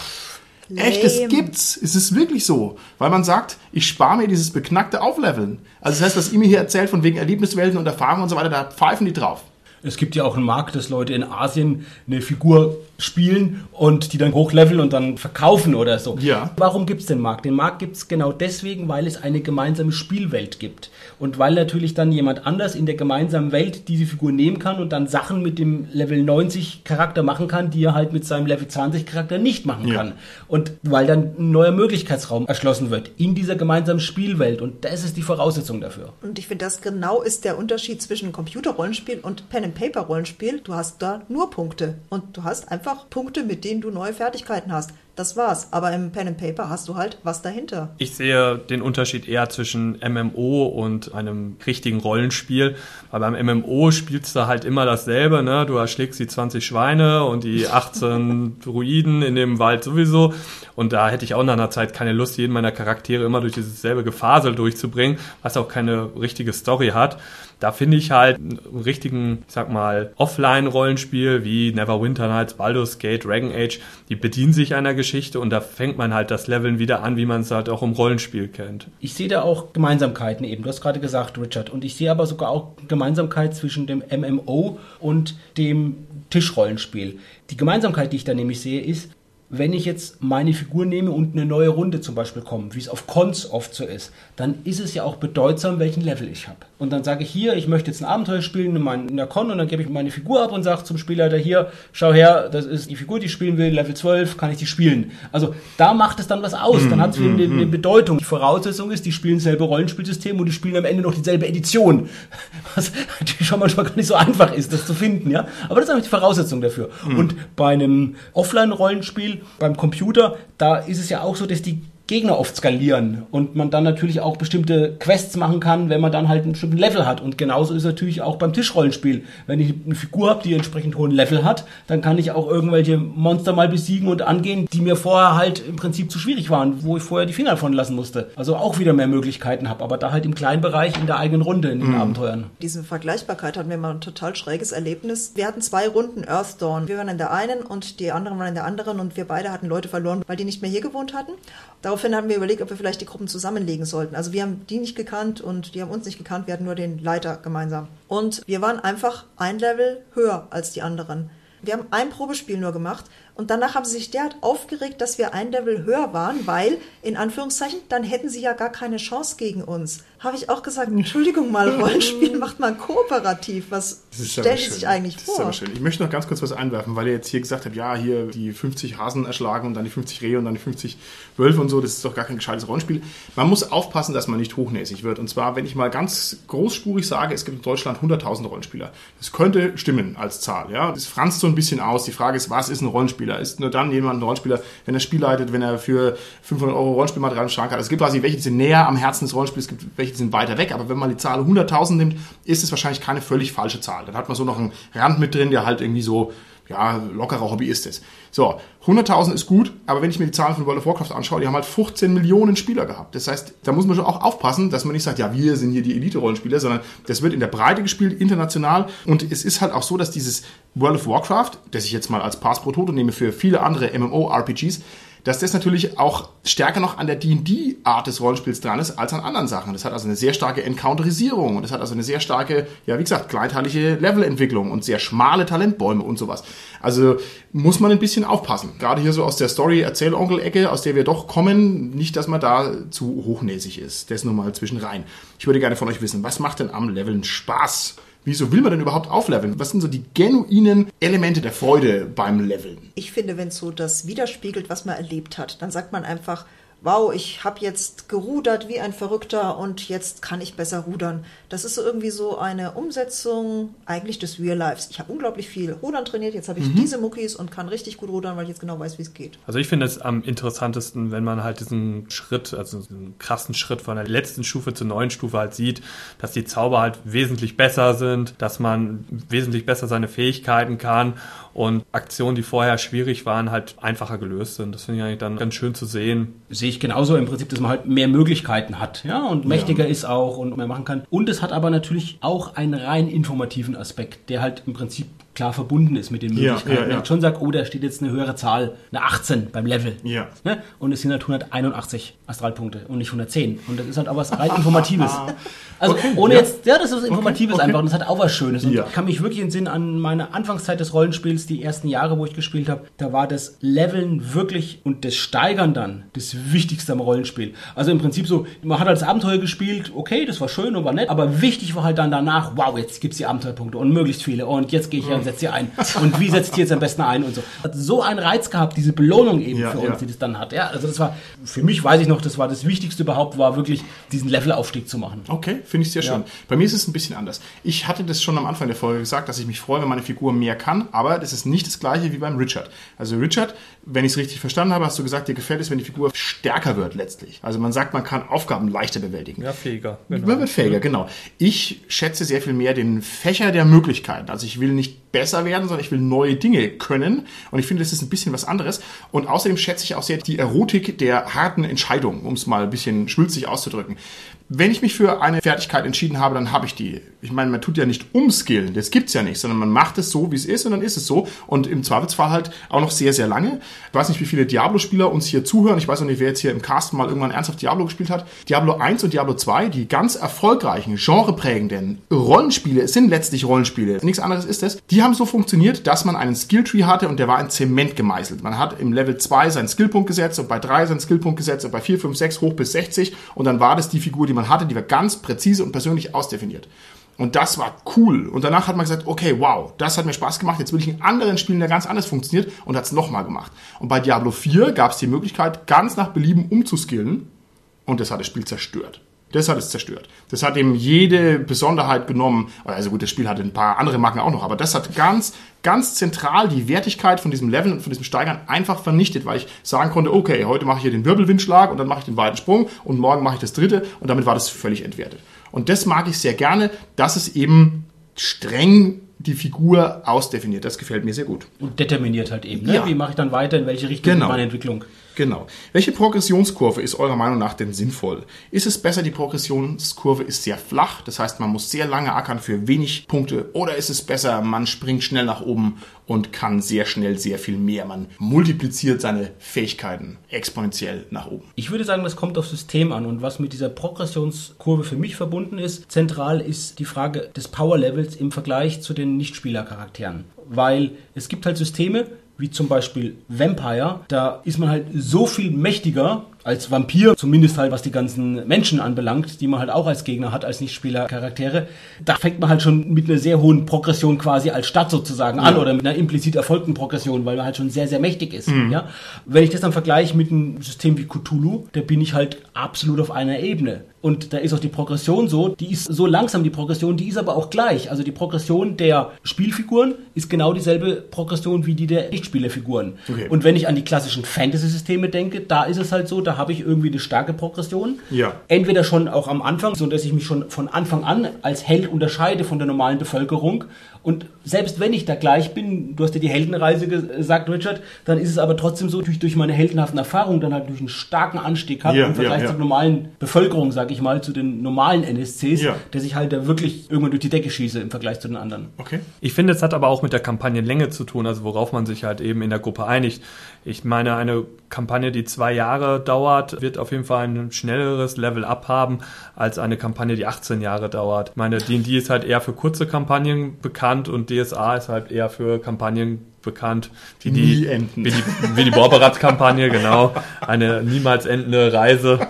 Lame. Echt, das gibt's. Es ist wirklich so. Weil man sagt, ich spare mir dieses beknackte Aufleveln. Also das heißt, was ihr mir hier erzählt von wegen Erlebniswelten und Erfahrungen und so weiter, da pfeifen die drauf. Es gibt ja auch einen Markt, dass Leute in Asien eine Figur spielen und die dann hochleveln und dann verkaufen oder so. Ja. Warum gibt es den Markt? Den Markt gibt es genau deswegen, weil es eine gemeinsame Spielwelt gibt. Und weil natürlich dann jemand anders in der gemeinsamen Welt diese Figur nehmen kann und dann Sachen mit dem Level 90 Charakter machen kann, die er halt mit seinem Level 20 Charakter nicht machen Ja. kann. Und weil dann ein neuer Möglichkeitsraum erschlossen wird in dieser gemeinsamen Spielwelt. Und das ist die Voraussetzung dafür. Und ich finde, das genau ist der Unterschied zwischen Computerrollenspiel und Pen-and-Paper-Rollenspiel. Du hast da nur Punkte. Und du hast einfach Punkte, mit denen du neue Fertigkeiten hast. Das war's. Aber im Pen-and-Paper hast du halt was dahinter. Ich sehe den Unterschied eher zwischen MMO und einem richtigen Rollenspiel. Weil beim MMO spielst du halt immer dasselbe, ne? Du erschlägst die 20 Schweine und die 18 Druiden in dem Wald sowieso. Und da hätte ich auch nach einer Zeit keine Lust, jeden meiner Charaktere immer durch dieses selbe Gefasel durchzubringen, was auch keine richtige Story hat. Da finde ich halt einen richtigen, ich sag mal, Offline-Rollenspiel wie Neverwinter Nights, Baldur's Gate, Dragon Age, die bedienen sich einer Geschichte und da fängt man halt das Leveln wieder an, wie man es halt auch im Rollenspiel kennt. Ich sehe da auch Gemeinsamkeiten eben. Du hast gerade gesagt, Richard. Und ich sehe aber sogar auch Gemeinsamkeit zwischen dem MMO und dem Tischrollenspiel. Die Gemeinsamkeit, die ich da nämlich sehe, ist, wenn ich jetzt meine Figur nehme und eine neue Runde zum Beispiel kommt, wie es auf Cons oft so ist, dann ist es ja auch bedeutsam, welchen Level ich habe. Und dann sage ich hier, ich möchte jetzt ein Abenteuer spielen in, der Con und dann gebe ich meine Figur ab und sage zum Spielleiter hier, schau her, das ist die Figur, die ich spielen will, Level 12, kann ich die spielen. Also da macht es dann was aus, dann hat es wieder eine, eine Bedeutung. Die Voraussetzung ist, die spielen selbe Rollenspielsystem und die spielen am Ende noch dieselbe Edition. Was natürlich schon manchmal gar nicht so einfach ist, das zu finden, ja. Aber das ist eigentlich die Voraussetzung dafür. Und bei einem Offline-Rollenspiel, beim Computer, da ist es ja auch so, dass die Gegner oft skalieren und man dann natürlich auch bestimmte Quests machen kann, wenn man dann halt einen bestimmten Level hat. Und genauso ist es natürlich auch beim Tischrollenspiel. Wenn ich eine Figur habe, die entsprechend hohen Level hat, dann kann ich auch irgendwelche Monster mal besiegen und angehen, die mir vorher halt im Prinzip zu schwierig waren, wo ich vorher die Finger davon lassen musste. Also auch wieder mehr Möglichkeiten habe, aber da halt im kleinen Bereich in der eigenen Runde in den Abenteuern. Diese Vergleichbarkeit hatten wir mal ein total schräges Erlebnis. Wir hatten zwei Runden Earth Dawn. Wir waren in der einen und die anderen waren in der anderen und wir beide hatten Leute verloren, weil die nicht mehr hier gewohnt hatten. Daraufhin haben wir überlegt, ob wir vielleicht die Gruppen zusammenlegen sollten. Also wir haben die nicht gekannt und die haben uns nicht gekannt. Wir hatten nur den Leiter gemeinsam. Und wir waren einfach ein Level höher als die anderen. Wir haben ein Probespiel nur gemacht und danach haben sie sich derart aufgeregt, dass wir ein Level höher waren, weil, in Anführungszeichen, dann hätten sie ja gar keine Chance gegen uns. Habe ich auch gesagt, Entschuldigung mal, Rollenspiel macht man kooperativ. Was schön. sich eigentlich das vor? Ist aber schön. Ich möchte noch ganz kurz was einwerfen, weil ihr jetzt hier gesagt habt, ja, hier die 50 Hasen erschlagen und dann die 50 Rehe und dann die 50 Wölfe und so, das ist doch gar kein gescheites Rollenspiel. Man muss aufpassen, dass man nicht hochnäsig wird. Und zwar, wenn ich mal ganz großspurig sage, es gibt in Deutschland 100.000 Rollenspieler. Das könnte stimmen als Zahl, ja. Das franzt so ein bisschen aus. Die Frage ist, was ist ein Rollenspieler? Ist nur dann jemand ein Rollenspieler, wenn er Spiel leitet, wenn er für 500 Euro Rollenspielmaterial im Schrank hat. Es gibt quasi welche, die sind näher am Herzen des Rollenspiels, es gibt welche, die sind weiter weg. Aber wenn man die Zahl 100.000 nimmt, ist es wahrscheinlich keine völlig falsche Zahl. Dann hat man so noch einen Rand mit drin, der halt irgendwie so, ja, lockerer Hobbyist ist. So, 100.000 ist gut, aber wenn ich mir die Zahlen von World of Warcraft anschaue, die haben halt 15 Millionen Spieler gehabt. Das heißt, da muss man schon auch aufpassen, dass man nicht sagt, ja, wir sind hier die Elite-Rollenspieler, sondern das wird in der Breite gespielt, international. Und es ist halt auch so, dass dieses World of Warcraft, das ich jetzt mal als Pass pro Toto nehme für viele andere MMO-RPGs, dass das natürlich auch stärker noch an der D&D-Art des Rollenspiels dran ist, als an anderen Sachen. Das hat also eine sehr starke Encounterisierung und das hat also eine sehr starke, ja wie gesagt, kleinteilige Levelentwicklung und sehr schmale Talentbäume und sowas. Also muss man ein bisschen aufpassen. Gerade hier so aus der Story-Erzählonkel-Ecke, aus der wir doch kommen, nicht, dass man da zu hochnäsig ist. Das nur mal zwischen rein. Ich würde gerne von euch wissen, was macht denn am Leveln Spaß? Wieso will man denn überhaupt aufleveln? Was sind so die genuinen Elemente der Freude beim Leveln? Ich finde, wenn es so das widerspiegelt, was man erlebt hat, dann sagt man einfach, wow, ich habe jetzt gerudert wie ein Verrückter und jetzt kann ich besser rudern. Das ist so irgendwie so eine Umsetzung eigentlich des Real Lives. Ich habe unglaublich viel Rudern trainiert, jetzt habe ich diese Muckis und kann richtig gut rudern, weil ich jetzt genau weiß, wie es geht. Also ich finde es am interessantesten, wenn man halt diesen Schritt, also diesen krassen Schritt von der letzten Stufe zur neuen Stufe halt sieht, dass die Zauber halt wesentlich besser sind, dass man wesentlich besser seine Fähigkeiten kann und Aktionen, die vorher schwierig waren, halt einfacher gelöst sind. Das finde ich eigentlich dann ganz schön zu sehen. sehe ich genauso im Prinzip, dass man halt mehr Möglichkeiten hat, ja, und mächtiger ist auch und mehr machen kann. Und es hat aber natürlich auch einen rein informativen Aspekt, der halt im Prinzip klar verbunden ist mit den Ja, Möglichkeiten. ja, ja. Wenn ich schon sage, oh, da steht jetzt eine höhere Zahl, eine 18 beim Level. Ja. Ne? Und es sind halt 181 Astralpunkte und nicht 110. Und das ist halt auch was rein Informatives. Also Okay, ohne ja. jetzt, ja, das ist was Informatives okay. einfach und das hat auch was Schönes. Und Ja. ich kann mich wirklich entsinnen an meine Anfangszeit des Rollenspiels, die ersten Jahre, wo ich gespielt habe, da war das Leveln wirklich und das Steigern dann das Wichtigste am Rollenspiel. Also im Prinzip so, man hat als Abenteuer gespielt, okay, das war schön und war nett, aber wichtig war halt dann danach, wow, jetzt gibt's die Abenteuerpunkte und möglichst viele und jetzt gehe ich her und setze sie ein. Und wie setzt die jetzt am besten ein und so. Hat so einen Reiz gehabt, diese Belohnung eben Ja, für ja. uns, die das dann hat. Ja, also das war, für mich weiß ich noch, das war das Wichtigste überhaupt, war wirklich diesen Levelaufstieg zu machen. Okay, finde ich sehr schön. Bei mir ist es ein bisschen anders. Ich hatte das schon am Anfang der Folge gesagt, dass ich mich freue, wenn meine Figur mehr kann, aber das ist nicht das gleiche wie beim Richard. Also Richard, wenn ich es richtig verstanden habe, hast du gesagt, dir gefällt es, wenn die Figur stärker wird letztlich. Also man sagt, man kann Aufgaben leichter bewältigen. Ja, fähiger. Man wird fähiger, genau. Ich schätze sehr viel mehr den Fächer der Möglichkeiten. Also ich will nicht besser werden, sondern ich will neue Dinge können. Und ich finde, das ist ein bisschen was anderes. Und außerdem schätze ich auch sehr die Erotik der harten Entscheidungen, um es mal ein bisschen schwülzig auszudrücken. Wenn ich mich für eine Fertigkeit entschieden habe, dann habe ich die. Ich meine, man tut ja nicht umskillen, das gibt's ja nicht, sondern man macht es so, wie es ist und dann ist es so. Und im Zweifelsfall halt auch noch sehr, sehr lange. Ich weiß nicht, wie viele Diablo-Spieler uns hier zuhören. Ich weiß auch nicht, wer jetzt hier im Cast mal irgendwann ernsthaft Diablo gespielt hat. Diablo 1 und Diablo 2, die ganz erfolgreichen, genreprägenden Rollenspiele, es sind letztlich Rollenspiele, nichts anderes ist es, die haben so funktioniert, dass man einen Skilltree hatte und der war in Zement gemeißelt. Man hat im Level 2 seinen Skillpunkt gesetzt und bei 3 seinen Skillpunkt gesetzt und bei 4, 5, 6 hoch bis 60 und dann war das die Figur, die man hatte, die war ganz präzise und persönlich ausdefiniert. Und das war cool. Und danach hat man gesagt, okay, wow, das hat mir Spaß gemacht. Jetzt will ich in anderen Spielen, der ganz anders funktioniert und hat es nochmal gemacht. Und bei Diablo 4 gab es die Möglichkeit, ganz nach Belieben umzuskillen. Und das hat das Spiel zerstört. Das hat es zerstört. Das hat ihm jede Besonderheit genommen. Also gut, das Spiel hatte ein paar andere Marken auch noch, aber das hat ganz, ganz zentral die Wertigkeit von diesem Leveln und von diesem Steigern einfach vernichtet, weil ich sagen konnte, okay, heute mache ich hier den Wirbelwindschlag und dann mache ich den weiten Sprung und morgen mache ich das dritte und damit war das völlig entwertet. Und das mag ich sehr gerne, dass es eben streng die Figur ausdefiniert. Das gefällt mir sehr gut. Und determiniert halt eben. Ne? Ja. Wie mache ich dann weiter, in welche Richtung Genau. meine Entwicklung? Genau. Welche Progressionskurve ist eurer Meinung nach denn sinnvoll? Ist es besser, die Progressionskurve ist sehr flach, das heißt, man muss sehr lange ackern für wenig Punkte, oder ist es besser, man springt schnell nach oben und kann sehr schnell sehr viel mehr, man multipliziert seine Fähigkeiten exponentiell nach oben? Ich würde sagen, das kommt aufs System an. Und was mit dieser Progressionskurve für mich verbunden ist, zentral ist die Frage des Power-Levels im Vergleich zu den Nichtspielercharakteren. Weil es gibt halt Systeme, wie zum Beispiel Vampire, da ist man halt so viel mächtiger als Vampir, zumindest halt was die ganzen Menschen anbelangt, die man halt auch als Gegner hat, als Nichtspieler-Charaktere. Da fängt man halt schon mit einer sehr hohen Progression quasi als Stadt sozusagen an oder mit einer implizit erfolgten Progression, weil man halt schon sehr, sehr mächtig ist. Ja? Wenn ich das dann vergleiche mit einem System wie Cthulhu, da bin ich halt absolut auf einer Ebene. Und da ist auch die Progression so, die ist so langsam, die Progression, die ist aber auch gleich. Also die Progression der Spielfiguren ist genau dieselbe Progression wie die der Nichtspielerfiguren. Okay. Und wenn ich an die klassischen Fantasy-Systeme denke, da ist es halt so, da habe ich irgendwie eine starke Progression. Ja. Entweder schon auch am Anfang, so dass ich mich schon von Anfang an als Held unterscheide von der normalen Bevölkerung. Und selbst wenn ich da gleich bin, du hast ja die Heldenreise gesagt, Richard, dann ist es aber trotzdem so, durch, durch meine heldenhaften Erfahrungen dann halt durch einen starken Anstieg habe Ja, im Vergleich ja, ja. zur normalen Bevölkerung, sag ich mal, zu den normalen NSCs, Ja. dass ich halt da wirklich irgendwann durch die Decke schieße im Vergleich zu den anderen. Okay. Ich finde, es hat aber auch mit der Kampagnenlänge zu tun, also worauf man sich halt eben in der Gruppe einigt. Ich meine, eine Kampagne, die zwei Jahre dauert, wird auf jeden Fall ein schnelleres Level-Up haben als eine Kampagne, die 18 Jahre dauert. Ich meine, D&D ist halt eher für kurze Kampagnen bekannt und DSA ist halt eher für Kampagnen bekannt, die Nie die, enden. wie die, wie die Borberat-Kampagne, genau. Eine niemals endende Reise.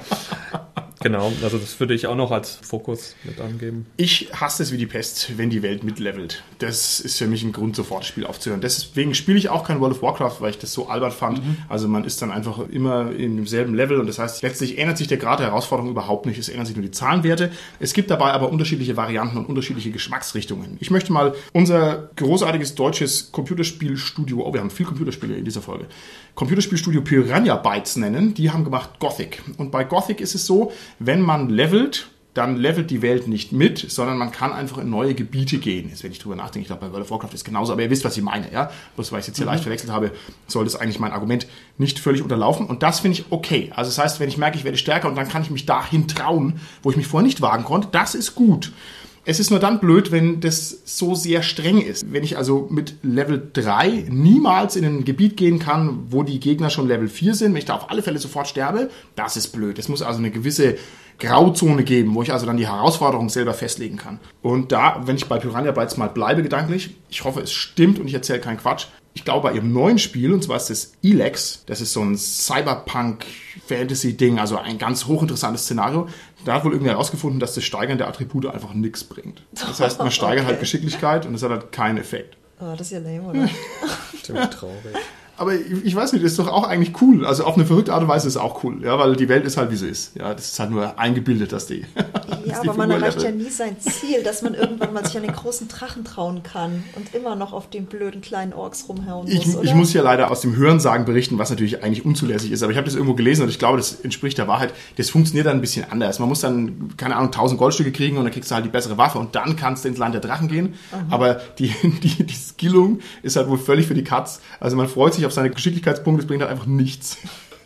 Genau, also das würde ich auch noch als Fokus mit angeben. Ich hasse es wie die Pest, wenn die Welt mitlevelt. Das ist für mich ein Grund, sofort das Spiel aufzuhören. Deswegen spiele ich auch kein World of Warcraft, weil ich das so albern fand. Also man ist dann einfach immer in demselben Level und das heißt, letztlich ändert sich der Grad der Herausforderung überhaupt nicht. Es ändern sich nur die Zahlenwerte. Es gibt dabei aber unterschiedliche Varianten und unterschiedliche Geschmacksrichtungen. Ich möchte mal unser großartiges deutsches Computerspielstudio, oh, wir haben viel Computerspiele in dieser Folge, Computerspielstudio Piranha Bytes nennen. Die haben gemacht Gothic. Und bei Gothic ist es so, wenn man levelt, dann levelt die Welt nicht mit, sondern man kann einfach in neue Gebiete gehen. Jetzt, wenn ich drüber nachdenke, ich glaube, bei World of Warcraft ist genauso, aber ihr wisst, was ich meine, ja? Bloß weil ich es jetzt hier leicht verwechselt habe, soll das eigentlich mein Argument nicht völlig unterlaufen. Und das finde ich okay. Also das heißt, wenn ich merke, ich werde stärker und dann kann ich mich dahin trauen, wo ich mich vorher nicht wagen konnte, das ist gut. Es ist nur dann blöd, wenn das so sehr streng ist. Wenn ich also mit Level 3 niemals in ein Gebiet gehen kann, wo die Gegner schon Level 4 sind, wenn ich da auf alle Fälle sofort sterbe, das ist blöd. Es muss also eine gewisse Grauzone geben, wo ich also dann die Herausforderung selber festlegen kann. Und da, wenn ich bei Piranha Bytes mal bleibe gedanklich, ich hoffe, es stimmt und ich erzähle keinen Quatsch, ich glaube, bei ihrem neuen Spiel, und zwar ist das Elex, das ist so ein Cyberpunk-Fantasy-Ding, also ein ganz hochinteressantes Szenario. Da hat wohl irgendwie herausgefunden, dass das Steigern der Attribute einfach nichts bringt. Das heißt, man steigert Okay. halt Geschicklichkeit und es hat halt keinen Effekt. Oh, das ist ja lame, oder? Ziemlich traurig. Aber ich ich weiß nicht, das ist doch auch eigentlich cool. Also auf eine verrückte Art und Weise ist es auch cool, ja, weil die Welt ist halt wie sie ist. Ja, das ist halt nur eingebildet, dass die. Ja, aber man erreicht ja nie sein Ziel, dass man irgendwann mal sich an den großen Drachen trauen kann und immer noch auf den blöden kleinen Orks rumhauen muss, Ich, oder? ich muss ja leider aus dem Hörensagen berichten, was natürlich eigentlich unzulässig ist, aber ich habe das irgendwo gelesen und ich glaube, das entspricht der Wahrheit. Das funktioniert dann ein bisschen anders. Man muss dann, keine Ahnung, 1000 Goldstücke kriegen und dann kriegst du halt die bessere Waffe und dann kannst du ins Land der Drachen gehen. Aber die, die, die Skillung ist halt wohl völlig für die Katz. Also man freut sich auf seine Geschicklichkeitspunkte, das bringt halt einfach nichts.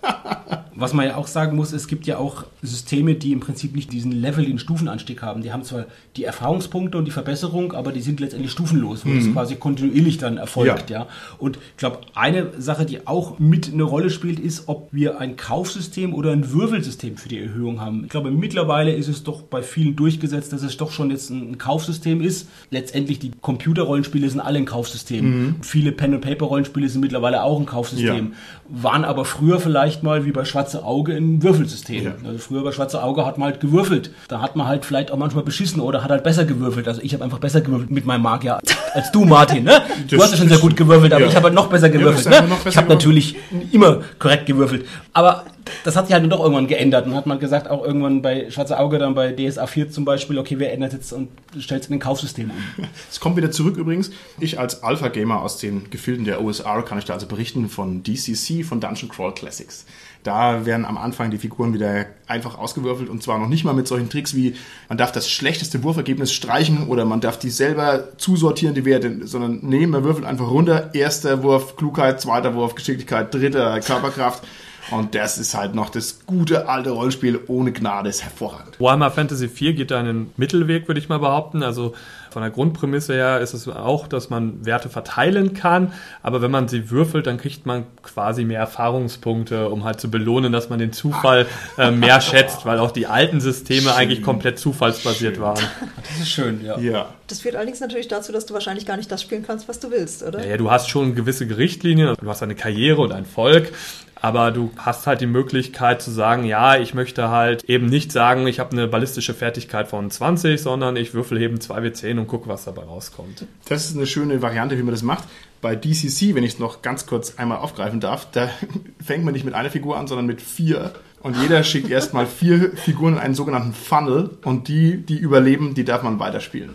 Was man ja auch sagen muss, es gibt ja auch Systeme, die im Prinzip nicht diesen Level, den Stufenanstieg haben. Die haben zwar die Erfahrungspunkte und die Verbesserung, aber die sind letztendlich stufenlos, wo das quasi kontinuierlich dann erfolgt. Ja. Und ich glaube, eine Sache, die auch mit eine Rolle spielt, ist, ob wir ein Kaufsystem oder ein Würfelsystem für die Erhöhung haben. Ich glaube, mittlerweile ist es doch bei vielen durchgesetzt, dass es doch schon jetzt ein Kaufsystem ist. Letztendlich die Computerrollenspiele sind alle ein Kaufsystem. Viele Pen-and-Paper-Rollenspiele sind mittlerweile auch ein Kaufsystem. Waren aber früher vielleicht mal wie bei Schwarze Auge ein Würfelsystem. Ja. Also früher bei Schwarze Auge hat man halt gewürfelt. Da hat man halt vielleicht auch manchmal beschissen oder hat halt besser gewürfelt. Also ich habe einfach besser gewürfelt mit meinem Magier als du, Martin. Ne? Du Das- hast ja schon sehr gut gewürfelt, aber ja. ich habe halt noch besser gewürfelt. einfach ne? noch besser ich habe natürlich immer korrekt gewürfelt. Aber das hat sich halt doch irgendwann geändert und hat man gesagt, auch irgendwann bei Schwarze Auge, dann bei DSA 4 zum Beispiel, okay, wir ändern jetzt und stellt es in ein Kaufsystem um. Es kommt wieder zurück übrigens. Ich als Alpha-Gamer aus den Gefilden der OSR kann ich da also berichten von DCC, von Dungeon Crawl Classics. Da werden am Anfang die Figuren wieder einfach ausgewürfelt und zwar noch nicht mal mit solchen Tricks wie man darf das schlechteste Wurfergebnis streichen oder man darf die selber zusortieren, die Werte, sondern nee, man würfelt einfach runter. Erster Wurf Klugheit, zweiter Wurf Geschicklichkeit, dritter Körperkraft. Und das ist halt noch das gute alte Rollenspiel ohne Gnade, ist hervorragend. Warhammer Fantasy 4 geht da einen Mittelweg, würde ich mal behaupten. Also von der Grundprämisse her ist es auch, dass man Werte verteilen kann, aber wenn man sie würfelt, dann kriegt man quasi mehr Erfahrungspunkte, um halt zu belohnen, dass man den Zufall äh, mehr schätzt, weil auch die alten Systeme eigentlich komplett zufallsbasiert waren. Das ist schön, ja. Ja. Das führt allerdings natürlich dazu, dass du wahrscheinlich gar nicht das spielen kannst, was du willst, oder? Ja, du hast schon gewisse Richtlinien, also du hast eine Karriere und ein Volk, aber du hast halt die Möglichkeit zu sagen, ja, ich möchte halt eben nicht sagen, ich habe eine ballistische Fertigkeit von 20, sondern ich würfel eben 2W10 und gucke, was dabei rauskommt. Das ist eine schöne Variante, wie man das macht. Bei DCC, wenn ich es noch ganz kurz einmal aufgreifen darf, da fängt man nicht mit einer Figur an, sondern mit vier. Und jeder schickt erstmal vier Figuren in einen sogenannten Funnel und die, die überleben, die darf man weiterspielen.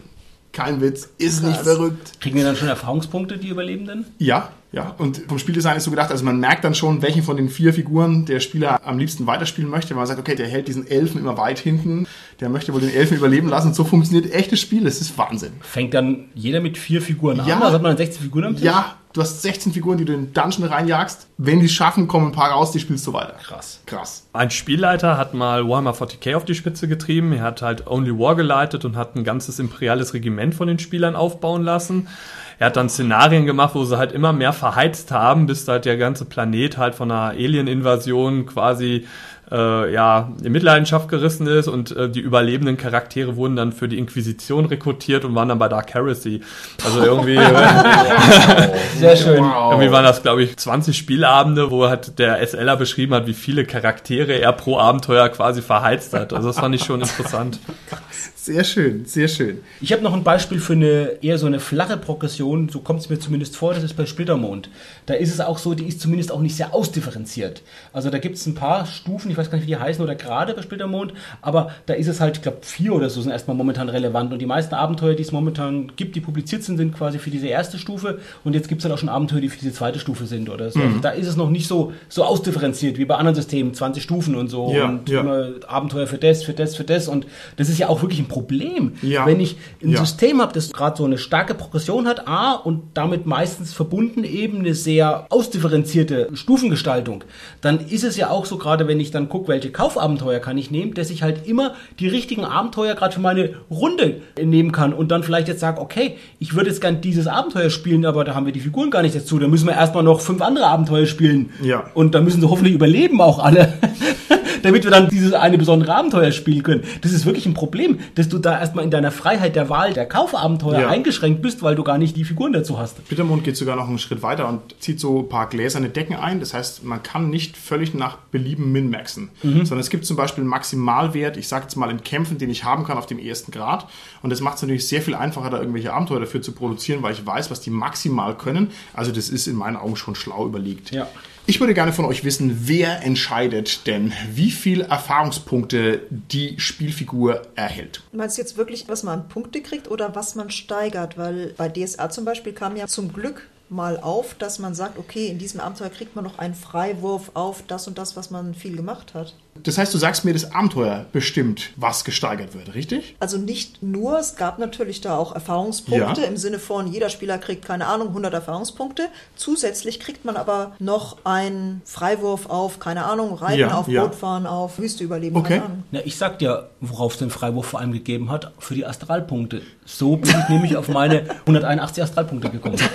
Kein Witz, ist nicht Krass. verrückt. Kriegen wir dann schon Erfahrungspunkte, die Überlebenden? Ja, ja. Und vom Spieldesign ist so gedacht, also man merkt dann schon, welchen von den vier Figuren der Spieler am liebsten weiterspielen möchte. Wenn man sagt, okay, der hält diesen Elfen immer weit hinten, der möchte wohl den Elfen überleben lassen. Und so funktioniert echtes Spiel. Es ist Wahnsinn. Fängt dann jeder mit vier Figuren Ja. an? Also hat man dann 16 Figuren am Tisch? Ja, du hast 16 Figuren, die du in den Dungeon reinjagst. Wenn die es schaffen, kommen ein paar raus, die spielst du weiter. Krass. Krass. Ein Spielleiter hat mal Warhammer 40k auf die Spitze getrieben. Er hat halt Only War geleitet und hat ein ganzes imperiales Regiment von den Spielern aufbauen lassen. Er hat dann Szenarien gemacht, wo sie halt immer mehr verheizt haben, bis halt der ganze Planet halt von einer Alien-Invasion quasi äh, ja, in Mitleidenschaft gerissen ist und äh, die überlebenden Charaktere wurden dann für die Inquisition rekrutiert und waren dann bei Dark Heresy. Also irgendwie, Sehr schön. irgendwie waren das, glaube ich, 20 Spielabende, wo halt der SLer beschrieben hat, wie viele Charaktere er pro Abenteuer quasi verheizt hat. Also das fand ich schon interessant. Sehr schön, sehr schön. Ich habe noch ein Beispiel für eine eher so eine flache Progression, so kommt es mir zumindest vor, das ist bei Splittermond. Da ist es auch so, die ist zumindest auch nicht sehr ausdifferenziert. Also da gibt es ein paar Stufen, ich weiß gar nicht, wie die heißen oder gerade bei Splittermond, aber da ist es halt, ich glaube, vier oder so sind erstmal momentan relevant. Und die meisten Abenteuer, die es momentan gibt, die publiziert sind, sind quasi für diese erste Stufe. Und jetzt gibt es dann auch schon Abenteuer, die für diese zweite Stufe sind oder so. Also da ist es noch nicht so, so ausdifferenziert wie bei anderen Systemen, 20 Stufen und so. Ja, und ja. immer Abenteuer für das, für das, für das. Und das ist ja auch wirklich ein Problem. Ja. Wenn ich ein Ja. System habe, das gerade so eine starke Progression hat, A, und damit meistens verbunden eben eine sehr ausdifferenzierte Stufengestaltung, dann ist es ja auch so, gerade wenn ich dann gucke, welche Kaufabenteuer kann ich nehmen, dass ich halt immer die richtigen Abenteuer gerade für meine Runde nehmen kann und dann vielleicht jetzt sage, okay, ich würde jetzt gern dieses Abenteuer spielen, aber da haben wir die Figuren gar nicht dazu. Da müssen wir erstmal noch fünf andere Abenteuer spielen. Ja. Und da müssen sie hoffentlich überleben auch alle. damit wir dann dieses eine besondere Abenteuer spielen können. Das ist wirklich ein Problem, dass du da erstmal in deiner Freiheit der Wahl der Kaufabenteuer Ja. eingeschränkt bist, weil du gar nicht die Figuren dazu hast. Bittermond geht sogar noch einen Schritt weiter und zieht so ein paar gläserne Decken ein. Das heißt, man kann nicht völlig nach Belieben min-maxen, sondern es gibt zum Beispiel einen Maximalwert, ich sage jetzt mal in Kämpfen, den ich haben kann auf dem ersten Grad. Und das macht es natürlich sehr viel einfacher, da irgendwelche Abenteuer dafür zu produzieren, weil ich weiß, was die maximal können. Also das ist in meinen Augen schon schlau überlegt. Ja. Ich würde gerne von euch wissen, wer entscheidet denn, wie viel Erfahrungspunkte die Spielfigur erhält? Meinst du jetzt wirklich, was man an Punkte kriegt oder was man steigert? Weil bei DSA zum Beispiel kam ja zum Glück mal auf, dass man sagt, okay, in diesem Abenteuer kriegt man noch einen Freiwurf auf das und das, was man viel gemacht hat. Das heißt, du sagst mir, das Abenteuer bestimmt, was gesteigert wird, richtig? Also nicht nur, es gab natürlich da auch Erfahrungspunkte Ja. im Sinne von, jeder Spieler kriegt, keine Ahnung, 100 Erfahrungspunkte. Zusätzlich kriegt man aber noch einen Freiwurf auf, keine Ahnung, Reiten, Ja, auf ja. Bootfahren, auf Wüste überleben, Okay. keine Ahnung. Na, ich sag dir, worauf es den Freiwurf vor allem gegeben hat, für die Astralpunkte. So bin ich nämlich auf meine 181 Astralpunkte gekommen.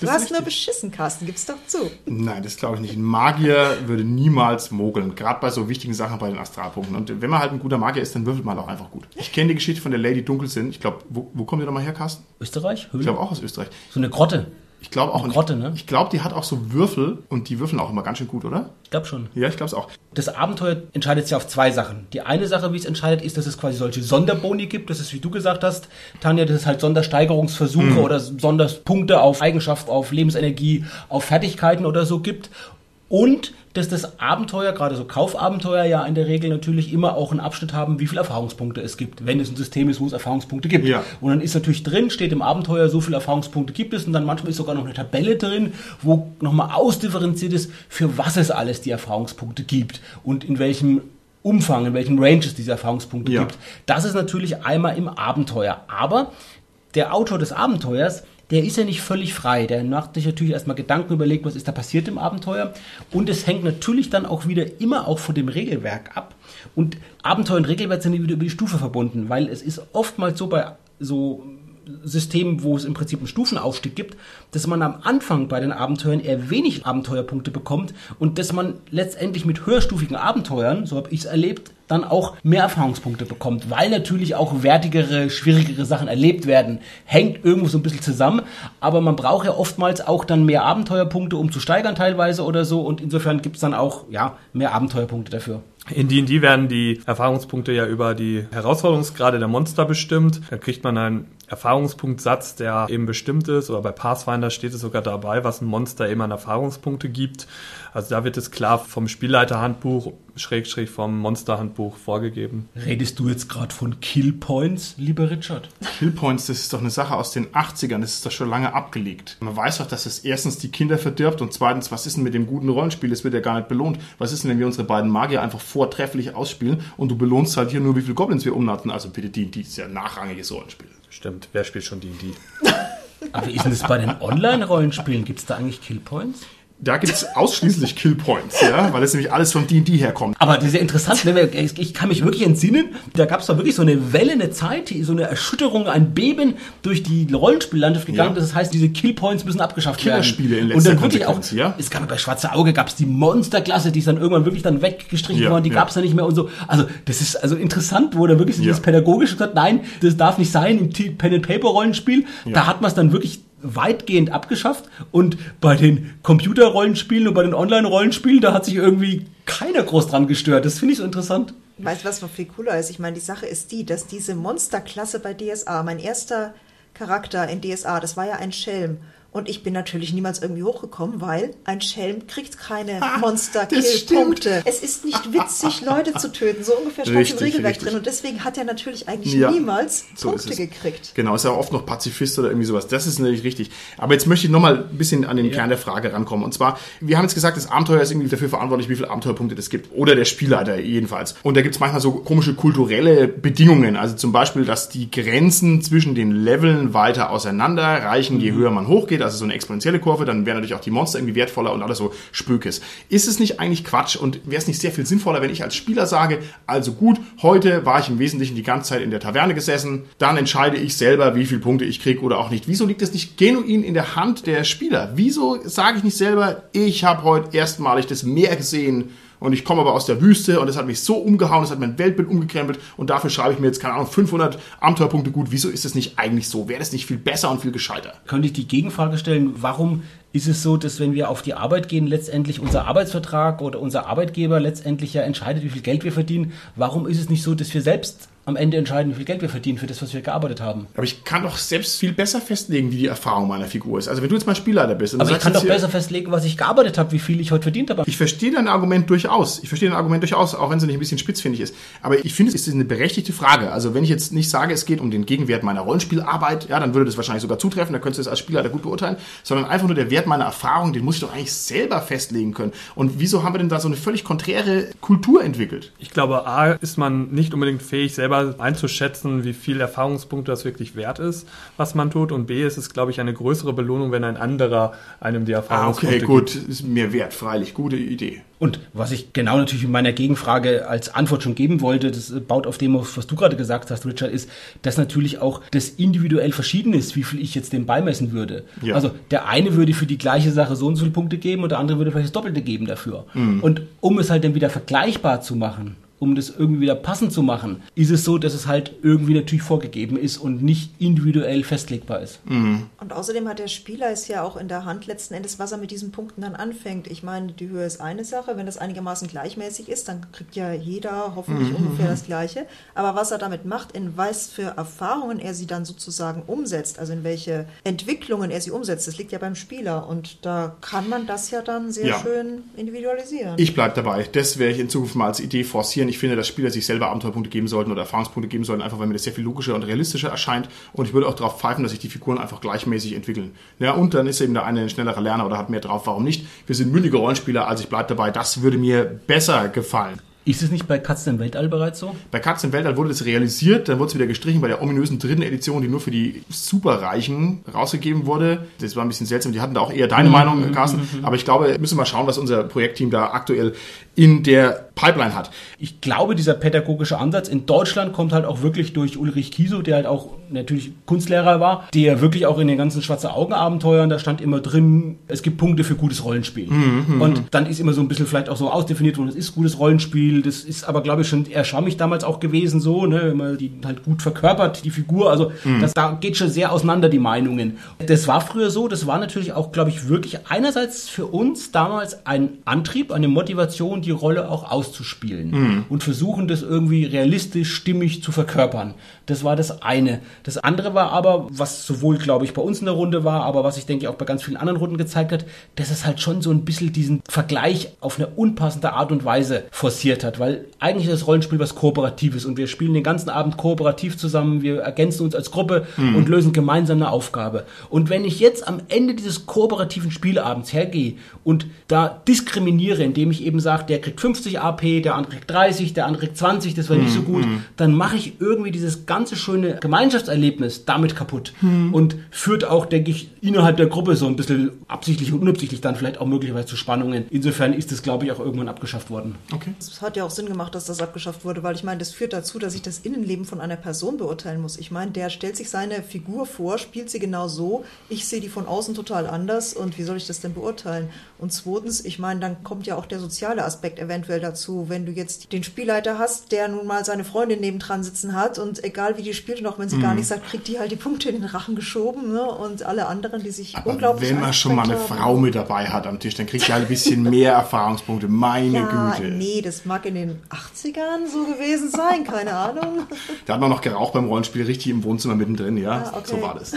Du hast nur beschissen, Carsten, gib's doch zu. Nein, das glaube ich nicht. Ein Magier würde niemals mogeln, gerade bei so wichtigen Sachen bei den Astralpunkten. Und wenn man halt ein guter Magier ist, dann würfelt man auch einfach gut. Ich kenne die Geschichte von der Lady Dunkelsinn. Ich glaube, wo, wo kommt die nochmal her, Carsten? Österreich? Ich Höhle? glaube auch aus Österreich. So eine Grotte. Ich glaube auch. Eine Grotte, ne? Ich glaube, die hat auch so Würfel und die würfeln auch immer ganz schön gut, oder? Ich glaube schon. Ja, ich glaube es auch. Das Abenteuer entscheidet sich auf zwei Sachen. Die eine Sache, wie es entscheidet, ist, dass es quasi solche Sonderboni gibt. Das ist, wie du gesagt hast, Tanja, dass es halt Sondersteigerungsversuche oder Sonderpunkte auf Eigenschaft, auf Lebensenergie, auf Fertigkeiten oder so gibt. Und dass das Abenteuer, gerade so Kaufabenteuer, ja in der Regel natürlich immer auch einen Abschnitt haben, wie viele Erfahrungspunkte es gibt, wenn es ein System ist, wo es Erfahrungspunkte gibt. Ja. Und dann ist natürlich drin, steht im Abenteuer, so viele Erfahrungspunkte gibt es und dann manchmal ist sogar noch eine Tabelle drin, wo nochmal ausdifferenziert ist, für was es alles die Erfahrungspunkte gibt und in welchem Umfang, in welchen Ranges diese Erfahrungspunkte Ja. gibt. Das ist natürlich einmal im Abenteuer. Aber der Autor des Abenteuers, der ist ja nicht völlig frei. Der macht sich natürlich erstmal Gedanken überlegt, was ist da passiert im Abenteuer. Und es hängt natürlich dann auch wieder immer auch von dem Regelwerk ab. Und Abenteuer und Regelwerk sind wieder über die Stufe verbunden, weil es ist oftmals so bei so Systemen, wo es im Prinzip einen Stufenaufstieg gibt, dass man am Anfang bei den Abenteuern eher wenig Abenteuerpunkte bekommt und dass man letztendlich mit höherstufigen Abenteuern, so habe ich es erlebt, dann auch mehr Erfahrungspunkte bekommt, weil natürlich auch wertigere, schwierigere Sachen erlebt werden. Hängt irgendwo so ein bisschen zusammen, aber man braucht ja oftmals auch dann mehr Abenteuerpunkte, um zu steigern teilweise oder so und insofern gibt es dann auch ja, mehr Abenteuerpunkte dafür. In D&D werden die Erfahrungspunkte ja über die Herausforderungsgrade der Monster bestimmt. Da kriegt man einen Erfahrungspunktsatz, der eben bestimmt ist. Oder bei Pathfinder steht es sogar dabei, was ein Monster eben an Erfahrungspunkte gibt. Also da wird es klar vom Spielleiterhandbuch, Schrägstrich vom Monsterhandbuch vorgegeben. Redest du jetzt gerade von Killpoints, lieber Richard? Killpoints, das ist doch eine Sache aus den 80ern, das ist doch schon lange abgelegt. Man weiß doch, dass es erstens die Kinder verdirbt und zweitens, was ist denn mit dem guten Rollenspiel? Das wird ja gar nicht belohnt. Was ist denn, wenn wir unsere beiden Magier einfach vortrefflich ausspielen und du belohnst halt hier nur, wie viele Goblins wir umnatten? Also bitte, die, die ist ja ein nachrangiges Rollenspiel. Stimmt, wer spielt schon D&D? Aber wie ist denn das bei den Online-Rollenspielen? Gibt es da eigentlich Killpoints? Da gibt es ausschließlich Killpoints, ja, weil das nämlich alles vom D&D herkommt. Aber das ist ja interessant, ne? ich kann mich wirklich entsinnen, da gab es da wirklich so eine Welle, eine Zeit, die- so eine Erschütterung, ein Beben durch die Rollenspiellandschaft gegangen. Ja. Das heißt, diese Killpoints müssen abgeschafft werden. Killerspiele in Und letzter dann wirklich auch, ja. es gab bei Schwarze Auge gab es die Monsterklasse, die ist dann irgendwann wirklich dann weggestrichen Ja, worden, die ja. gab es dann nicht mehr und so. Also das ist also interessant, wo da wirklich so Ja. dieses pädagogische gesagt, nein, das darf nicht sein im T- Pen and Paper Rollenspiel. Da hat man es dann wirklich weitgehend abgeschafft und bei den Computerrollenspielen und bei den Online-Rollenspielen, da hat sich irgendwie keiner groß dran gestört. Das finde ich so interessant. Weißt du, was noch viel cooler ist? Ich meine, die Sache ist die, dass diese Monsterklasse bei DSA, mein erster Charakter in DSA, das war ja ein Schelm. Und ich bin natürlich niemals irgendwie hochgekommen, weil ein Schelm kriegt keine Ah, Monster-Kill-Punkte. Es ist nicht witzig, Leute zu töten. So ungefähr stand Richtig, im Regelwerk richtig. drin. Und deswegen hat er natürlich eigentlich Ja, niemals so Punkte es. gekriegt. Genau, ist ja oft noch Pazifist oder irgendwie sowas. Das ist natürlich richtig. Aber jetzt möchte ich nochmal ein bisschen an den Kern der Frage rankommen. Und zwar, wir haben jetzt gesagt, das Abenteuer ist irgendwie dafür verantwortlich, wie viele Abenteuerpunkte das gibt. Oder der Spielleiter jedenfalls. Und da gibt es manchmal so komische kulturelle Bedingungen. Also zum Beispiel, dass die Grenzen zwischen den Leveln weiter auseinander reichen, je höher man hochgeht. Also so eine exponentielle Kurve. Dann wären natürlich auch die Monster irgendwie wertvoller und alles so Spökes. Ist es nicht eigentlich Quatsch und wäre es nicht sehr viel sinnvoller, wenn ich als Spieler sage, also gut, heute war ich im Wesentlichen die ganze Zeit in der Taverne gesessen, dann entscheide ich selber, wie viele Punkte ich kriege oder auch nicht. Wieso liegt es nicht genuin in der Hand der Spieler? Wieso sage ich nicht selber, ich habe heute erstmalig das Meer gesehen und ich komme aber aus der Wüste und das hat mich so umgehauen, das hat mein Weltbild umgekrempelt und dafür schreibe ich mir jetzt, keine Ahnung, 500 Abenteuerpunkte gut. Wieso ist es nicht eigentlich so? Wäre das nicht viel besser und viel gescheiter? Könnte ich die Gegenfrage stellen, warum ist es so, dass wenn wir auf die Arbeit gehen, letztendlich unser Arbeitsvertrag oder unser Arbeitgeber letztendlich ja entscheidet, wie viel Geld wir verdienen? Warum ist es nicht so, dass wir selbst am Ende entscheiden, wie viel Geld wir verdienen für das, was wir gearbeitet haben? Aber ich kann doch selbst viel besser festlegen, wie die Erfahrung meiner Figur ist. Also wenn du jetzt mal Spielleiter bist und du Aber ich kann doch besser festlegen, was ich gearbeitet habe, wie viel ich heute verdient habe. Ich verstehe dein Argument durchaus. Ich verstehe dein Argument durchaus, auch wenn es nicht ein bisschen spitzfindig ist. Aber ich finde, es ist eine berechtigte Frage. Also wenn ich jetzt nicht sage, es geht um den Gegenwert meiner Rollenspielarbeit, ja, dann würde das wahrscheinlich sogar zutreffen, da könntest du es als Spielleiter gut beurteilen, sondern einfach nur der Wert meiner Erfahrung, den muss ich doch eigentlich selber festlegen können. Und wieso haben wir denn da so eine völlig konträre Kultur entwickelt? Ich glaube, A, ist man nicht unbedingt fähig, selber einzuschätzen, wie viel Erfahrungspunkte das wirklich wert ist, was man tut. Und B, ist es, glaube ich, eine größere Belohnung, wenn ein anderer einem die Ah, Erfahrungspunkte okay, gut, ist mir wert, freilich, gute Idee. Und was ich genau natürlich in meiner Gegenfrage als Antwort schon geben wollte, das baut auf dem auf, was du gerade gesagt hast, Richard, ist, dass natürlich auch das individuell verschieden ist, wie viel ich jetzt dem beimessen würde. Ja. Also der eine würde für die gleiche Sache so und so viele Punkte geben und der andere würde vielleicht das Doppelte geben dafür. Und um es halt dann wieder vergleichbar zu machen, um das irgendwie wieder passend zu machen, ist es so, dass es halt irgendwie natürlich vorgegeben ist und nicht individuell festlegbar ist. Und außerdem hat der Spieler es ja auch in der Hand letzten Endes, was er mit diesen Punkten dann anfängt. Ich meine, die Höhe ist eine Sache. Wenn das einigermaßen gleichmäßig ist, dann kriegt ja jeder hoffentlich ungefähr das Gleiche. Aber was er damit macht, in was für Erfahrungen er sie dann sozusagen umsetzt, also in welche Entwicklungen er sie umsetzt, das liegt ja beim Spieler. Und da kann man das ja dann sehr Ja. schön individualisieren. Ich bleib dabei. Das werde ich in Zukunft mal als Idee forcieren. Ich finde, dass Spieler sich selber Abenteuerpunkte geben sollten oder Erfahrungspunkte geben sollten, einfach weil mir das sehr viel logischer und realistischer erscheint. Und ich würde auch darauf pfeifen, dass sich die Figuren einfach gleichmäßig entwickeln. Ja, und dann ist eben der eine ein schnellerer Lerner oder hat mehr drauf. Warum nicht? Wir sind mündige Rollenspieler, also ich bleib dabei. Das würde mir besser gefallen. Ist es nicht bei Katzen im Weltall bereits so? Bei Katzen im Weltall wurde das realisiert, dann wurde es wieder gestrichen bei der ominösen dritten Edition, die nur für die Superreichen rausgegeben wurde. Das war ein bisschen seltsam, die hatten da auch eher deine Meinung, Carsten. Aber ich glaube, müssen wir mal schauen, was unser Projektteam da aktuell in der Pipeline hat. ich glaube, dieser pädagogische Ansatz in Deutschland kommt halt auch wirklich durch Ulrich Kieso, der halt auch natürlich Kunstlehrer war, der wirklich auch in den ganzen Schwarze Augen Abenteuern, da stand immer drin, es gibt Punkte für gutes Rollenspiel. Und dann ist immer so ein bisschen vielleicht auch so ausdefiniert worden, das ist gutes Rollenspiel, das ist aber glaube ich schon eher schamig damals auch gewesen so, ne, wenn man die halt gut verkörpert, die Figur, also das, da geht schon sehr auseinander die Meinungen. Das war früher so, das war natürlich auch glaube ich wirklich einerseits für uns damals ein Antrieb, eine Motivation, die Rolle auch auszuspielen und versuchen das irgendwie realistisch, stimmig zu verkörpern. Das war das eine. Das andere war aber, was sowohl, glaube ich, bei uns in der Runde war, aber was ich denke auch bei ganz vielen anderen Runden gezeigt hat, dass es halt schon so ein bisschen diesen Vergleich auf eine unpassende Art und Weise forciert hat, weil eigentlich ist das Rollenspiel was Kooperatives und wir spielen den ganzen Abend kooperativ zusammen, wir ergänzen uns als Gruppe und lösen gemeinsam eine Aufgabe. Und wenn ich jetzt am Ende dieses kooperativen Spielabends hergehe und da diskriminiere, indem ich eben sage, der kriegt 50 AP, der andere kriegt 30, der andere kriegt 20, das war nicht so gut, dann mache ich irgendwie dieses ganze schöne Gemeinschaftserlebnis damit kaputt und führt auch, denke ich, innerhalb der Gruppe so ein bisschen absichtlich und unabsichtlich dann vielleicht auch möglicherweise zu Spannungen. Insofern ist das, glaube ich, auch irgendwann abgeschafft worden. Okay. Es hat ja auch Sinn gemacht, dass das abgeschafft wurde, weil ich meine, das führt dazu, dass ich das Innenleben von einer Person beurteilen muss. Ich meine, der stellt sich seine Figur vor, spielt sie genau so, ich sehe die von außen total anders und wie soll ich das denn beurteilen? Und zweitens, ich meine, dann kommt ja auch der soziale Aspekt eventuell dazu, wenn du jetzt den Spielleiter hast, der nun mal seine Freundin nebendran sitzen hat und egal wie die spielt und auch wenn sie Mhm. gar nicht sagt, kriegt die halt die Punkte in den Rachen geschoben ne? und alle anderen, die sich Aber unglaublich wenn man schon mal eine angestrengt Frau mit dabei hat am Tisch, dann kriegt ihr halt ein bisschen mehr Erfahrungspunkte. Meine ja, Güte. nee, das mag in den 80ern so gewesen sein, keine Ahnung. Da hat man noch geraucht beim Rollenspiel richtig im Wohnzimmer mittendrin, ja. Ah, okay. So war das.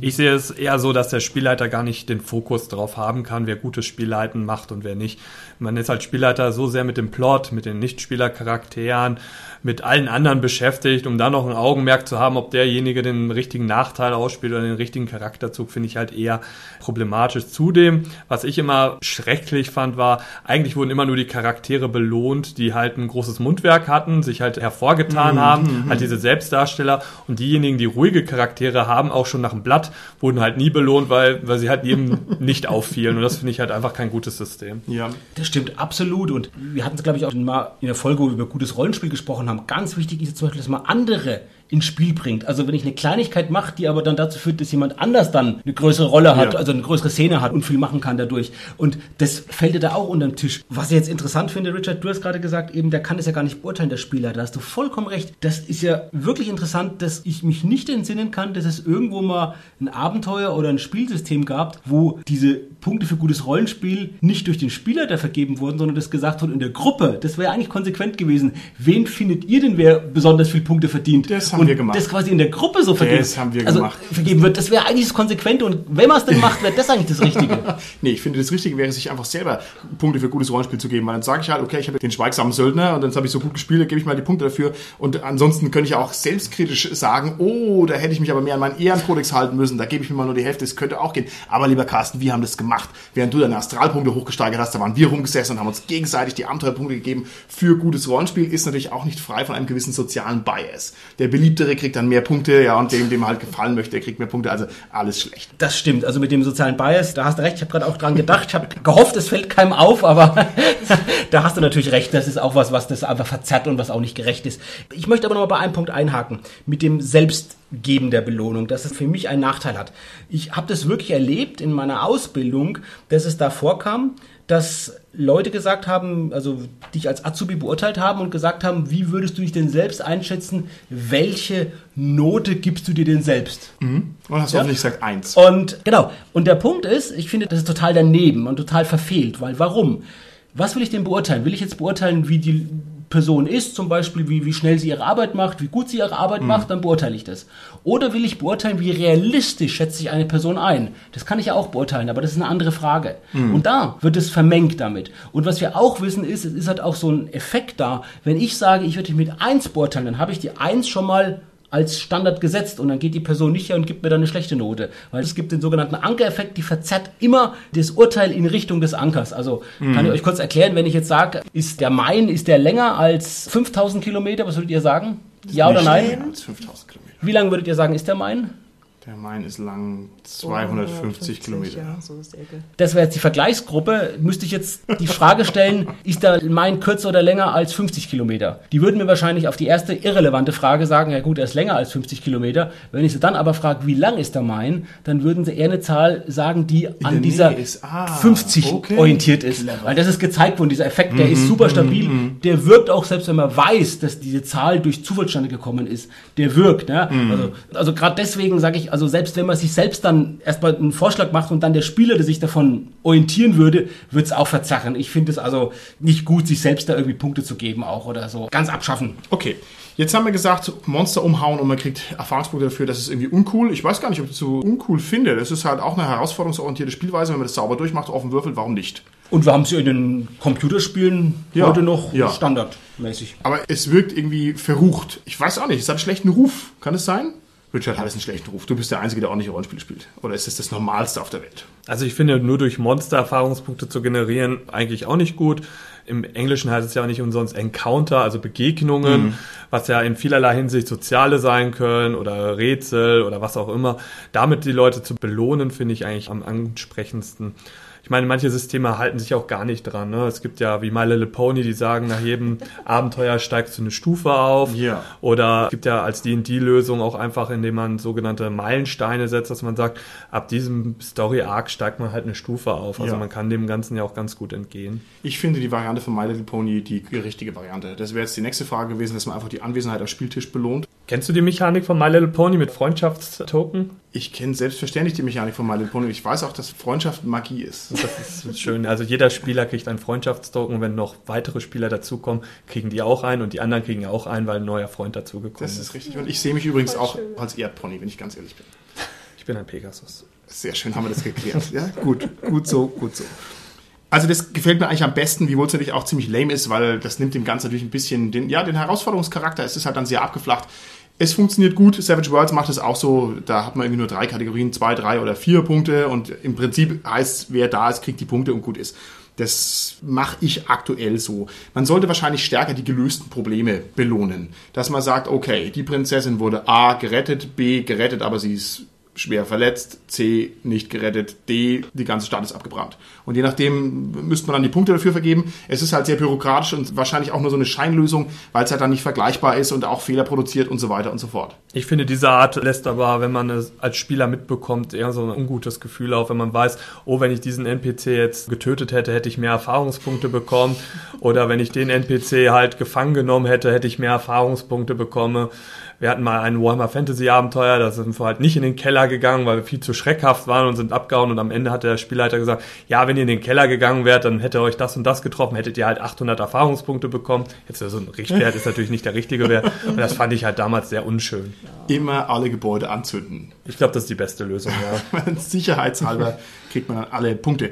Ich sehe es eher so, dass der Spielleiter gar nicht den Fokus darauf haben kann, wer gutes Spielleiten macht und wer nicht. Man ist als Spielleiter so sehr mit dem Plot, mit den Nichtspielercharakteren, mit allen anderen beschäftigt, um da noch ein Augenmerk zu haben, ob derjenige den richtigen Nachteil ausspielt oder den richtigen Charakterzug, finde ich halt eher problematisch. Zudem, was ich immer schrecklich fand, war, eigentlich wurden immer nur die Charaktere belohnt, die halt ein großes Mundwerk hatten, sich halt hervorgetan mhm, haben, mhm. halt diese Selbstdarsteller und diejenigen, die ruhige Charaktere haben, auch schon nach dem Blatt, wurden halt nie belohnt, weil, weil sie halt eben nicht auffielen und das finde ich halt einfach kein gutes System. Ja, das stimmt absolut und wir hatten es glaube ich auch mal in der Folge über gutes Rollenspiel gesprochen haben. Ganz wichtig ist zum Beispiel, dass man andere ins Spiel bringt. Also wenn ich eine Kleinigkeit mache, die aber dann dazu führt, dass jemand anders dann eine größere Rolle hat, ja. also eine größere Szene hat und viel machen kann dadurch. Und das fällt dir da auch unter den Tisch. Was ich jetzt interessant finde, Richard, du hast gerade gesagt, eben, der kann es ja gar nicht beurteilen, der Spieler. Da hast du vollkommen recht. Das ist ja wirklich interessant, dass ich mich nicht entsinnen kann, dass es irgendwo mal ein Abenteuer oder ein Spielsystem gab, wo diese Punkte für gutes Rollenspiel nicht durch den Spieler da vergeben wurden, sondern das gesagt wurde in der Gruppe. Das wäre eigentlich konsequent gewesen. Wen findet ihr denn, wer besonders viele Punkte verdient? Das haben haben wir gemacht. das quasi in der Gruppe so vergeben, das haben wir also gemacht. vergeben wird. Das wäre eigentlich das Konsequente und wenn man es dann macht, wäre das eigentlich das Richtige. nee, ich finde, das Richtige wäre, sich einfach selber Punkte für gutes Rollenspiel zu geben, weil dann sage ich halt, okay, ich habe den schweigsamen Söldner und dann habe ich so gut gespielt, dann gebe ich mal die Punkte dafür und ansonsten könnte ich auch selbstkritisch sagen, oh, da hätte ich mich aber mehr an meinen Ehrenkodex halten müssen, da gebe ich mir mal nur die Hälfte, das könnte auch gehen. Aber lieber Carsten, wir haben das gemacht. Während du deine Astralpunkte hochgesteigert hast, da waren wir rumgesessen und haben uns gegenseitig die Abenteuerpunkte gegeben für gutes Rollenspiel, ist natürlich auch nicht frei von einem gewissen sozialen Bias. Der Beliebtere kriegt dann mehr Punkte ja, und dem, dem halt gefallen möchte, kriegt mehr Punkte. Also alles schlecht. Das stimmt. Also mit dem sozialen Bias, da hast du recht. Ich habe gerade auch dran gedacht. Ich habe gehofft, es fällt keinem auf, aber da hast du natürlich recht. Das ist auch was, was das einfach verzerrt und was auch nicht gerecht ist. Ich möchte aber noch mal bei einem Punkt einhaken. Mit dem Selbstgeben der Belohnung, dass es für mich einen Nachteil hat. Ich habe das wirklich erlebt in meiner Ausbildung, dass es da vorkam, dass Leute gesagt haben, also dich als Azubi beurteilt haben und gesagt haben, wie würdest du dich denn selbst einschätzen, welche Note gibst du dir denn selbst? Mhm. Und hast du ja? auch nicht gesagt eins. Und genau. Und der Punkt ist, ich finde, das ist total daneben und total verfehlt, weil warum? Was will ich denn beurteilen? Will ich jetzt beurteilen, wie die Person ist, zum Beispiel wie, wie schnell sie ihre Arbeit macht, wie gut sie ihre Arbeit mhm. macht, dann beurteile ich das. Oder will ich beurteilen, wie realistisch schätze ich eine Person ein? Das kann ich ja auch beurteilen, aber das ist eine andere Frage. Mhm. Und da wird es vermengt damit. Und was wir auch wissen ist, es ist halt auch so ein Effekt da, wenn ich sage, ich würde dich mit eins beurteilen, dann habe ich die eins schon mal als Standard gesetzt und dann geht die Person nicht her und gibt mir dann eine schlechte Note. Weil es gibt den sogenannten Ankereffekt, die verzerrt immer das Urteil in Richtung des Ankers. Also mhm. kann ich euch kurz erklären, wenn ich jetzt sage, ist der Main, ist der länger als 5000 Kilometer, was würdet ihr sagen? Ja oder nein? Als 5000 Kilometer. Wie lange würdet ihr sagen, ist der Main? Der Main ist lang 250 Kilometer. Ja, so ist die Ecke. Das wäre jetzt die Vergleichsgruppe. Müsste ich jetzt die Frage stellen, ist der Main kürzer oder länger als 50 Kilometer? Die würden mir wahrscheinlich auf die erste irrelevante Frage sagen, ja gut, er ist länger als 50 Kilometer. Wenn ich sie dann aber frage, wie lang ist der Main, dann würden sie eher eine Zahl sagen, die In an dieser ist, ah, 50 okay. orientiert ist. Clever. Weil das ist gezeigt worden, dieser Effekt, der mm -hmm, ist super stabil. Mm -hmm. Der wirkt auch, selbst wenn man weiß, dass diese Zahl durch Zufallsstande gekommen ist. Der wirkt. Ne? Mm. Also, also gerade deswegen sage ich, also selbst wenn man sich selbst dann erstmal einen Vorschlag macht und dann der Spieler, der sich davon orientieren würde, wird es auch verzerren. Ich finde es also nicht gut, sich selbst da irgendwie Punkte zu geben auch oder so. Ganz abschaffen. Okay. Jetzt haben wir gesagt, Monster umhauen und man kriegt Erfahrungspunkte dafür, das ist irgendwie uncool. Ich weiß gar nicht, ob ich das so uncool finde. Das ist halt auch eine herausforderungsorientierte Spielweise. Wenn man das sauber durchmacht, offen würfelt, warum nicht? Und wir haben es ja in den Computerspielen ja, heute noch ja. standardmäßig. Aber es wirkt irgendwie verrucht. Ich weiß auch nicht, es hat einen schlechten Ruf. Kann es sein? Richard hat es einen schlechten Ruf. Du bist der Einzige, der ordentliche Rollenspiele spielt. Oder ist es das Normalste auf der Welt? Also ich finde, nur durch Monster Erfahrungspunkte zu generieren, eigentlich auch nicht gut. Im Englischen heißt es ja auch nicht umsonst Encounter, also Begegnungen, mhm. was ja in vielerlei Hinsicht soziale sein können oder Rätsel oder was auch immer. Damit die Leute zu belohnen, finde ich eigentlich am ansprechendsten ich meine, manche Systeme halten sich auch gar nicht dran. Ne? Es gibt ja wie My Little Pony, die sagen, nach jedem Abenteuer steigst du eine Stufe auf. Ja. Oder es gibt ja als D&D-Lösung auch einfach, indem man sogenannte Meilensteine setzt, dass man sagt, ab diesem Story-Arc steigt man halt eine Stufe auf. Also ja. man kann dem Ganzen ja auch ganz gut entgehen. Ich finde die Variante von My Little Pony die richtige Variante. Das wäre jetzt die nächste Frage gewesen, dass man einfach die Anwesenheit am Spieltisch belohnt. Kennst du die Mechanik von My Little Pony mit Freundschaftstoken? Ich kenne selbstverständlich die Mechanik von My Little Pony. Ich weiß auch, dass Freundschaft Magie ist. Das ist schön. Also jeder Spieler kriegt einen Freundschaftstoken. Wenn noch weitere Spieler dazukommen, kriegen die auch einen und die anderen kriegen ja auch einen, weil ein neuer Freund dazugekommen ist. Das ist richtig. Und ich sehe mich übrigens auch als Erdpony, wenn ich ganz ehrlich bin. Ich bin ein Pegasus. Sehr schön haben wir das geklärt. Ja, gut, gut so, gut so. Also das gefällt mir eigentlich am besten, wiewohl es natürlich auch ziemlich lame ist, weil das nimmt dem Ganzen natürlich ein bisschen den, ja, den Herausforderungscharakter. Es ist halt dann sehr abgeflacht. Es funktioniert gut. Savage Worlds macht es auch so. Da hat man irgendwie nur drei Kategorien, zwei, drei oder vier Punkte und im Prinzip heißt, wer da ist, kriegt die Punkte und gut ist. Das mache ich aktuell so. Man sollte wahrscheinlich stärker die gelösten Probleme belohnen. Dass man sagt, okay, die Prinzessin wurde A gerettet, B gerettet, aber sie ist schwer verletzt, C nicht gerettet, D die ganze Stadt ist abgebrannt. Und je nachdem müsste man dann die Punkte dafür vergeben. Es ist halt sehr bürokratisch und wahrscheinlich auch nur so eine Scheinlösung, weil es halt dann nicht vergleichbar ist und auch Fehler produziert und so weiter und so fort. Ich finde, diese Art lässt aber, wenn man es als Spieler mitbekommt, eher so ein ungutes Gefühl auf, wenn man weiß, oh, wenn ich diesen NPC jetzt getötet hätte, hätte ich mehr Erfahrungspunkte bekommen. Oder wenn ich den NPC halt gefangen genommen hätte, hätte ich mehr Erfahrungspunkte bekommen. Wir hatten mal ein Warhammer Fantasy Abenteuer, da sind wir halt nicht in den Keller gegangen, weil wir viel zu schreckhaft waren und sind abgehauen und am Ende hat der Spielleiter gesagt, ja, wenn ihr in den Keller gegangen wärt, dann hätte euch das und das getroffen, hättet ihr halt 800 Erfahrungspunkte bekommen. Jetzt so ein Richtwert ist natürlich nicht der richtige Wert und das fand ich halt damals sehr unschön. Immer alle Gebäude anzünden. Ich glaube, das ist die beste Lösung, ja. Sicherheitshalber kriegt man dann alle Punkte.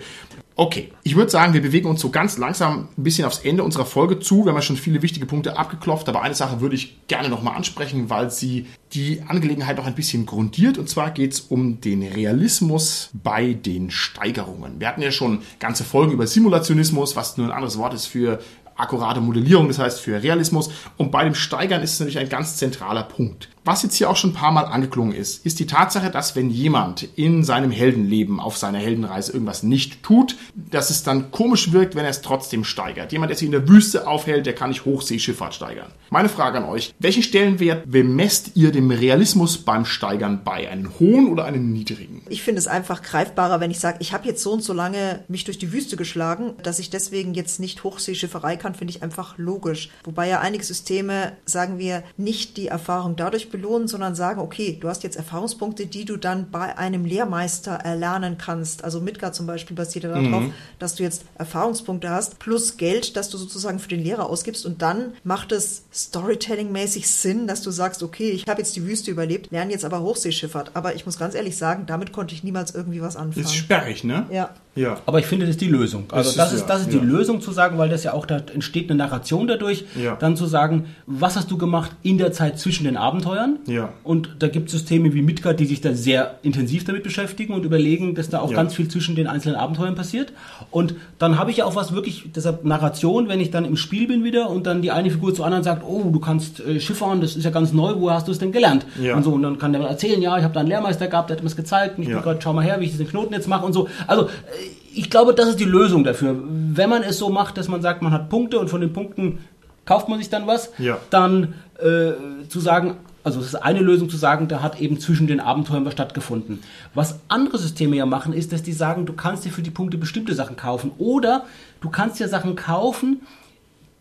Okay, ich würde sagen, wir bewegen uns so ganz langsam ein bisschen aufs Ende unserer Folge zu. Wir haben ja schon viele wichtige Punkte abgeklopft, aber eine Sache würde ich gerne nochmal ansprechen, weil sie die Angelegenheit noch ein bisschen grundiert. Und zwar geht es um den Realismus bei den Steigerungen. Wir hatten ja schon ganze Folgen über Simulationismus, was nur ein anderes Wort ist für akkurate Modellierung, das heißt für Realismus. Und bei dem Steigern ist es natürlich ein ganz zentraler Punkt. Was jetzt hier auch schon ein paar Mal angeklungen ist, ist die Tatsache, dass wenn jemand in seinem Heldenleben auf seiner Heldenreise irgendwas nicht tut, dass es dann komisch wirkt, wenn er es trotzdem steigert. Jemand, der sich in der Wüste aufhält, der kann nicht Hochseeschifffahrt steigern. Meine Frage an euch, welchen Stellenwert bemesst ihr dem Realismus beim Steigern bei? Einen hohen oder einen niedrigen? Ich finde es einfach greifbarer, wenn ich sage, ich habe jetzt so und so lange mich durch die Wüste geschlagen, dass ich deswegen jetzt nicht Hochseeschifferei kann, finde ich einfach logisch. Wobei ja einige Systeme, sagen wir, nicht die Erfahrung dadurch belohnen, sondern sagen, okay, du hast jetzt Erfahrungspunkte, die du dann bei einem Lehrmeister erlernen kannst. Also Midgard zum Beispiel basiert ja darauf, mhm. dass du jetzt Erfahrungspunkte hast, plus Geld, das du sozusagen für den Lehrer ausgibst und dann macht es Storytelling-mäßig Sinn, dass du sagst, okay, ich habe jetzt die Wüste überlebt, lerne jetzt aber Hochseeschifffahrt. Aber ich muss ganz ehrlich sagen, damit konnte ich niemals irgendwie was anfangen. Ist sperrig, ne? Ja. Ja. Aber ich finde, das ist die Lösung. Also das, ist, das ist, ja, die ja. Lösung zu sagen, weil das ja auch, da entsteht eine Narration dadurch, ja. dann zu sagen, was hast du gemacht in der Zeit zwischen den Abenteuern? Ja. Und da gibt es Systeme wie Midgard, die sich da sehr intensiv damit beschäftigen und überlegen, dass da auch ganz viel zwischen den einzelnen Abenteuern passiert. Und dann habe ich ja auch was wirklich, deshalb Narration, wenn ich dann im Spiel bin wieder und dann die eine Figur zur anderen sagt, oh, du kannst äh, Schifffahren, das ist ja ganz neu, wo hast du es denn gelernt? Und so, und dann kann der erzählen, ja, ich habe da einen Lehrmeister gehabt, der hat mir das gezeigt, und ich bin gerade, schau mal her, wie ich diesen Knoten jetzt mache und so. Also, äh, ich glaube, das ist die Lösung dafür. Wenn man es so macht, dass man sagt, man hat Punkte und von den Punkten kauft man sich dann was, ja. dann äh, zu sagen, also es ist eine Lösung zu sagen, da hat eben zwischen den Abenteuern was stattgefunden. Was andere Systeme ja machen, ist, dass die sagen, du kannst dir für die Punkte bestimmte Sachen kaufen oder du kannst ja Sachen kaufen,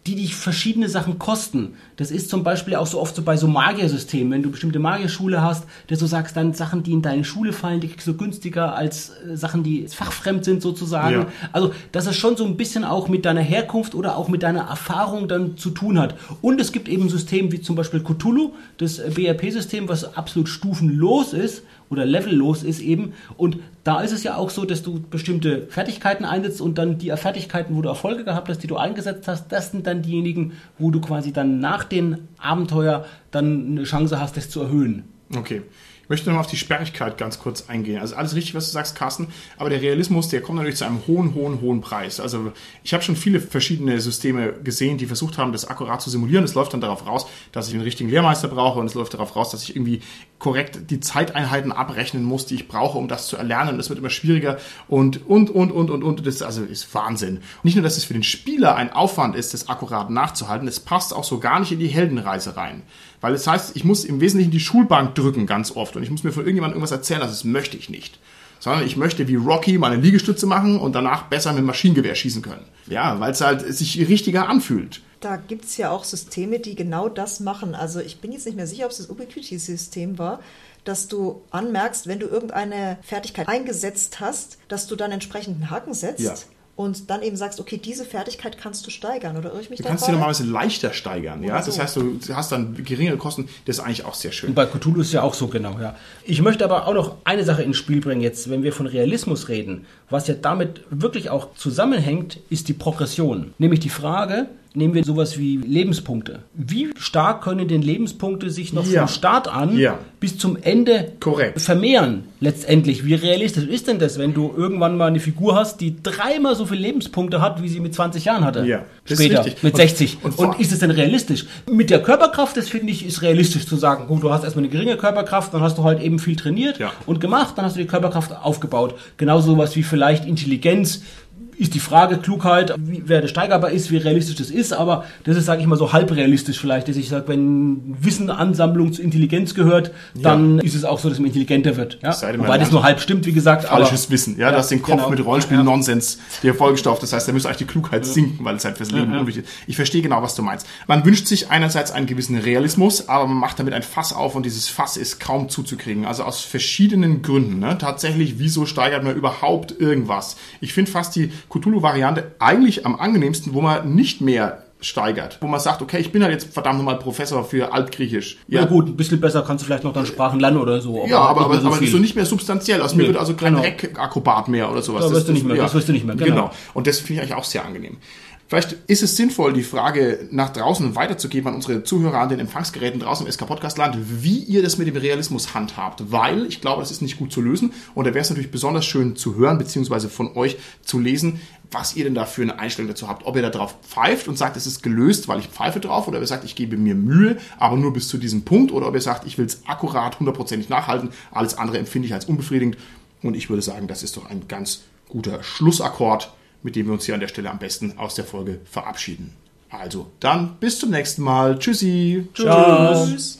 die dich verschiedene Sachen kosten. Das ist zum Beispiel auch so oft so bei so Magiersystemen. Wenn du bestimmte Magierschule hast, dass du sagst, dann Sachen, die in deine Schule fallen, die kriegst du günstiger als äh, Sachen, die fachfremd sind sozusagen. Ja. Also, dass es schon so ein bisschen auch mit deiner Herkunft oder auch mit deiner Erfahrung dann zu tun hat. Und es gibt eben Systeme wie zum Beispiel Cthulhu, das BRP-System, was absolut stufenlos ist oder levellos ist eben. Und da ist es ja auch so, dass du bestimmte Fertigkeiten einsetzt und dann die Fertigkeiten, wo du Erfolge gehabt hast, die du eingesetzt hast, das sind dann diejenigen, wo du quasi dann nach dem Abenteuer dann eine Chance hast, das zu erhöhen. Okay. Möchte nochmal auf die Sperrigkeit ganz kurz eingehen. Also alles richtig, was du sagst, Carsten, aber der Realismus, der kommt natürlich zu einem hohen, hohen, hohen Preis. Also ich habe schon viele verschiedene Systeme gesehen, die versucht haben, das akkurat zu simulieren. Es läuft dann darauf raus, dass ich einen richtigen Lehrmeister brauche und es läuft darauf raus, dass ich irgendwie korrekt die Zeiteinheiten abrechnen muss, die ich brauche, um das zu erlernen. Das wird immer schwieriger und, und, und, und, und, und. Das also ist Wahnsinn. nicht nur, dass es für den Spieler ein Aufwand ist, das akkurat nachzuhalten, es passt auch so gar nicht in die Heldenreise rein. Weil es heißt, ich muss im Wesentlichen die Schulbank drücken ganz oft und ich muss mir von irgendjemandem irgendwas erzählen, das möchte ich nicht. Sondern ich möchte wie Rocky meine Liegestütze machen und danach besser mit Maschinengewehr schießen können. Ja, weil es halt sich richtiger anfühlt. Da gibt es ja auch Systeme, die genau das machen. Also ich bin jetzt nicht mehr sicher, ob es das Ubiquity-System war, dass du anmerkst, wenn du irgendeine Fertigkeit eingesetzt hast, dass du dann entsprechend einen Haken setzt. Ja und dann eben sagst, okay, diese Fertigkeit kannst du steigern oder irre ich mich Du da kannst sie normalerweise leichter steigern. Ja? Oder Das so. heißt, du hast dann geringere Kosten. Das ist eigentlich auch sehr schön. Und bei Cthulhu ist es ja auch so genau, ja. Ich möchte aber auch noch eine Sache ins Spiel bringen jetzt, wenn wir von Realismus reden. Was ja damit wirklich auch zusammenhängt, ist die Progression. Nämlich die Frage, nehmen wir sowas wie Lebenspunkte. Wie stark können denn Lebenspunkte sich noch Ja. vom Start an Ja. bis zum Ende Korrekt. vermehren? Letztendlich, wie realistisch ist denn das, wenn du irgendwann mal eine Figur hast, die dreimal so viele Lebenspunkte hat, wie sie mit 20 Jahren hatte? Ja, Später, mit Und- 60. und Und, vor- ist es denn realistisch? Mit der Körperkraft, das finde ich, ist realistisch zu sagen, gut, du hast erstmal eine geringe Körperkraft, dann hast du halt eben viel trainiert Ja. und gemacht, dann hast du die Körperkraft aufgebaut. Genauso was wie vielleicht Intelligenz. Ist die Frage, Klugheit, wie, wer das steigerbar ist, wie realistisch das ist, aber das ist, sage ich mal, so halb realistisch vielleicht, dass ich sage, wenn Wissenansammlung zu Intelligenz gehört, dann ist es auch so, dass man intelligenter wird. Ja? Wobei das nur halb stimmt, wie gesagt. Falsches aber, Wissen. Ja, du hast den Kopf genau. mit Rollenspiel-Nonsens dir vollgestopft. Das heißt, da müsste eigentlich die Klugheit sinken, weil es halt fürs Leben unwichtig ist. Ich verstehe genau, was du meinst. Man wünscht sich einerseits einen gewissen Realismus, aber man macht damit ein Fass auf und dieses Fass ist kaum zuzukriegen. Also aus verschiedenen Gründen. Ne? Tatsächlich, wieso steigert man überhaupt irgendwas? Ich finde fast die Cthulhu-Variante eigentlich am angenehmsten, wo man nicht mehr steigert. Wo man sagt, okay, ich bin halt jetzt verdammt nochmal Professor für Altgriechisch. Ja, gut, ein bisschen besser kannst du vielleicht noch dann Sprachen lernen oder so. Ja, aber, aber, mehr aber so nicht mehr substanziell. Aus mir Nee, wird also kein genau. Reck-Akrobat mehr oder sowas. Da wirst du nicht mehr, das wirst du nicht mehr, Genau. genau. Und das finde ich eigentlich auch sehr angenehm. Vielleicht ist es sinnvoll, die Frage nach draußen weiterzugeben an unsere Zuhörer an den Empfangsgeräten draußen im SK Podcast Land, wie ihr das mit dem Realismus handhabt, weil ich glaube, das ist nicht gut zu lösen und da wäre es natürlich besonders schön zu hören beziehungsweise von euch zu lesen, was ihr denn da für eine Einstellung dazu habt. Ob ihr da drauf pfeift und sagt, es ist gelöst, weil ich pfeife drauf, oder ob ihr sagt, ich gebe mir Mühe, aber nur bis zu diesem Punkt, oder ob ihr sagt, ich will es akkurat, hundertprozentig nachhalten, alles andere empfinde ich als unbefriedigend. Und ich würde sagen, das ist doch ein ganz guter Schlussakkord, mit dem wir uns hier an der Stelle am besten aus der Folge verabschieden. Also, dann bis zum nächsten Mal. Tschüssi. Ciao. Tschüss.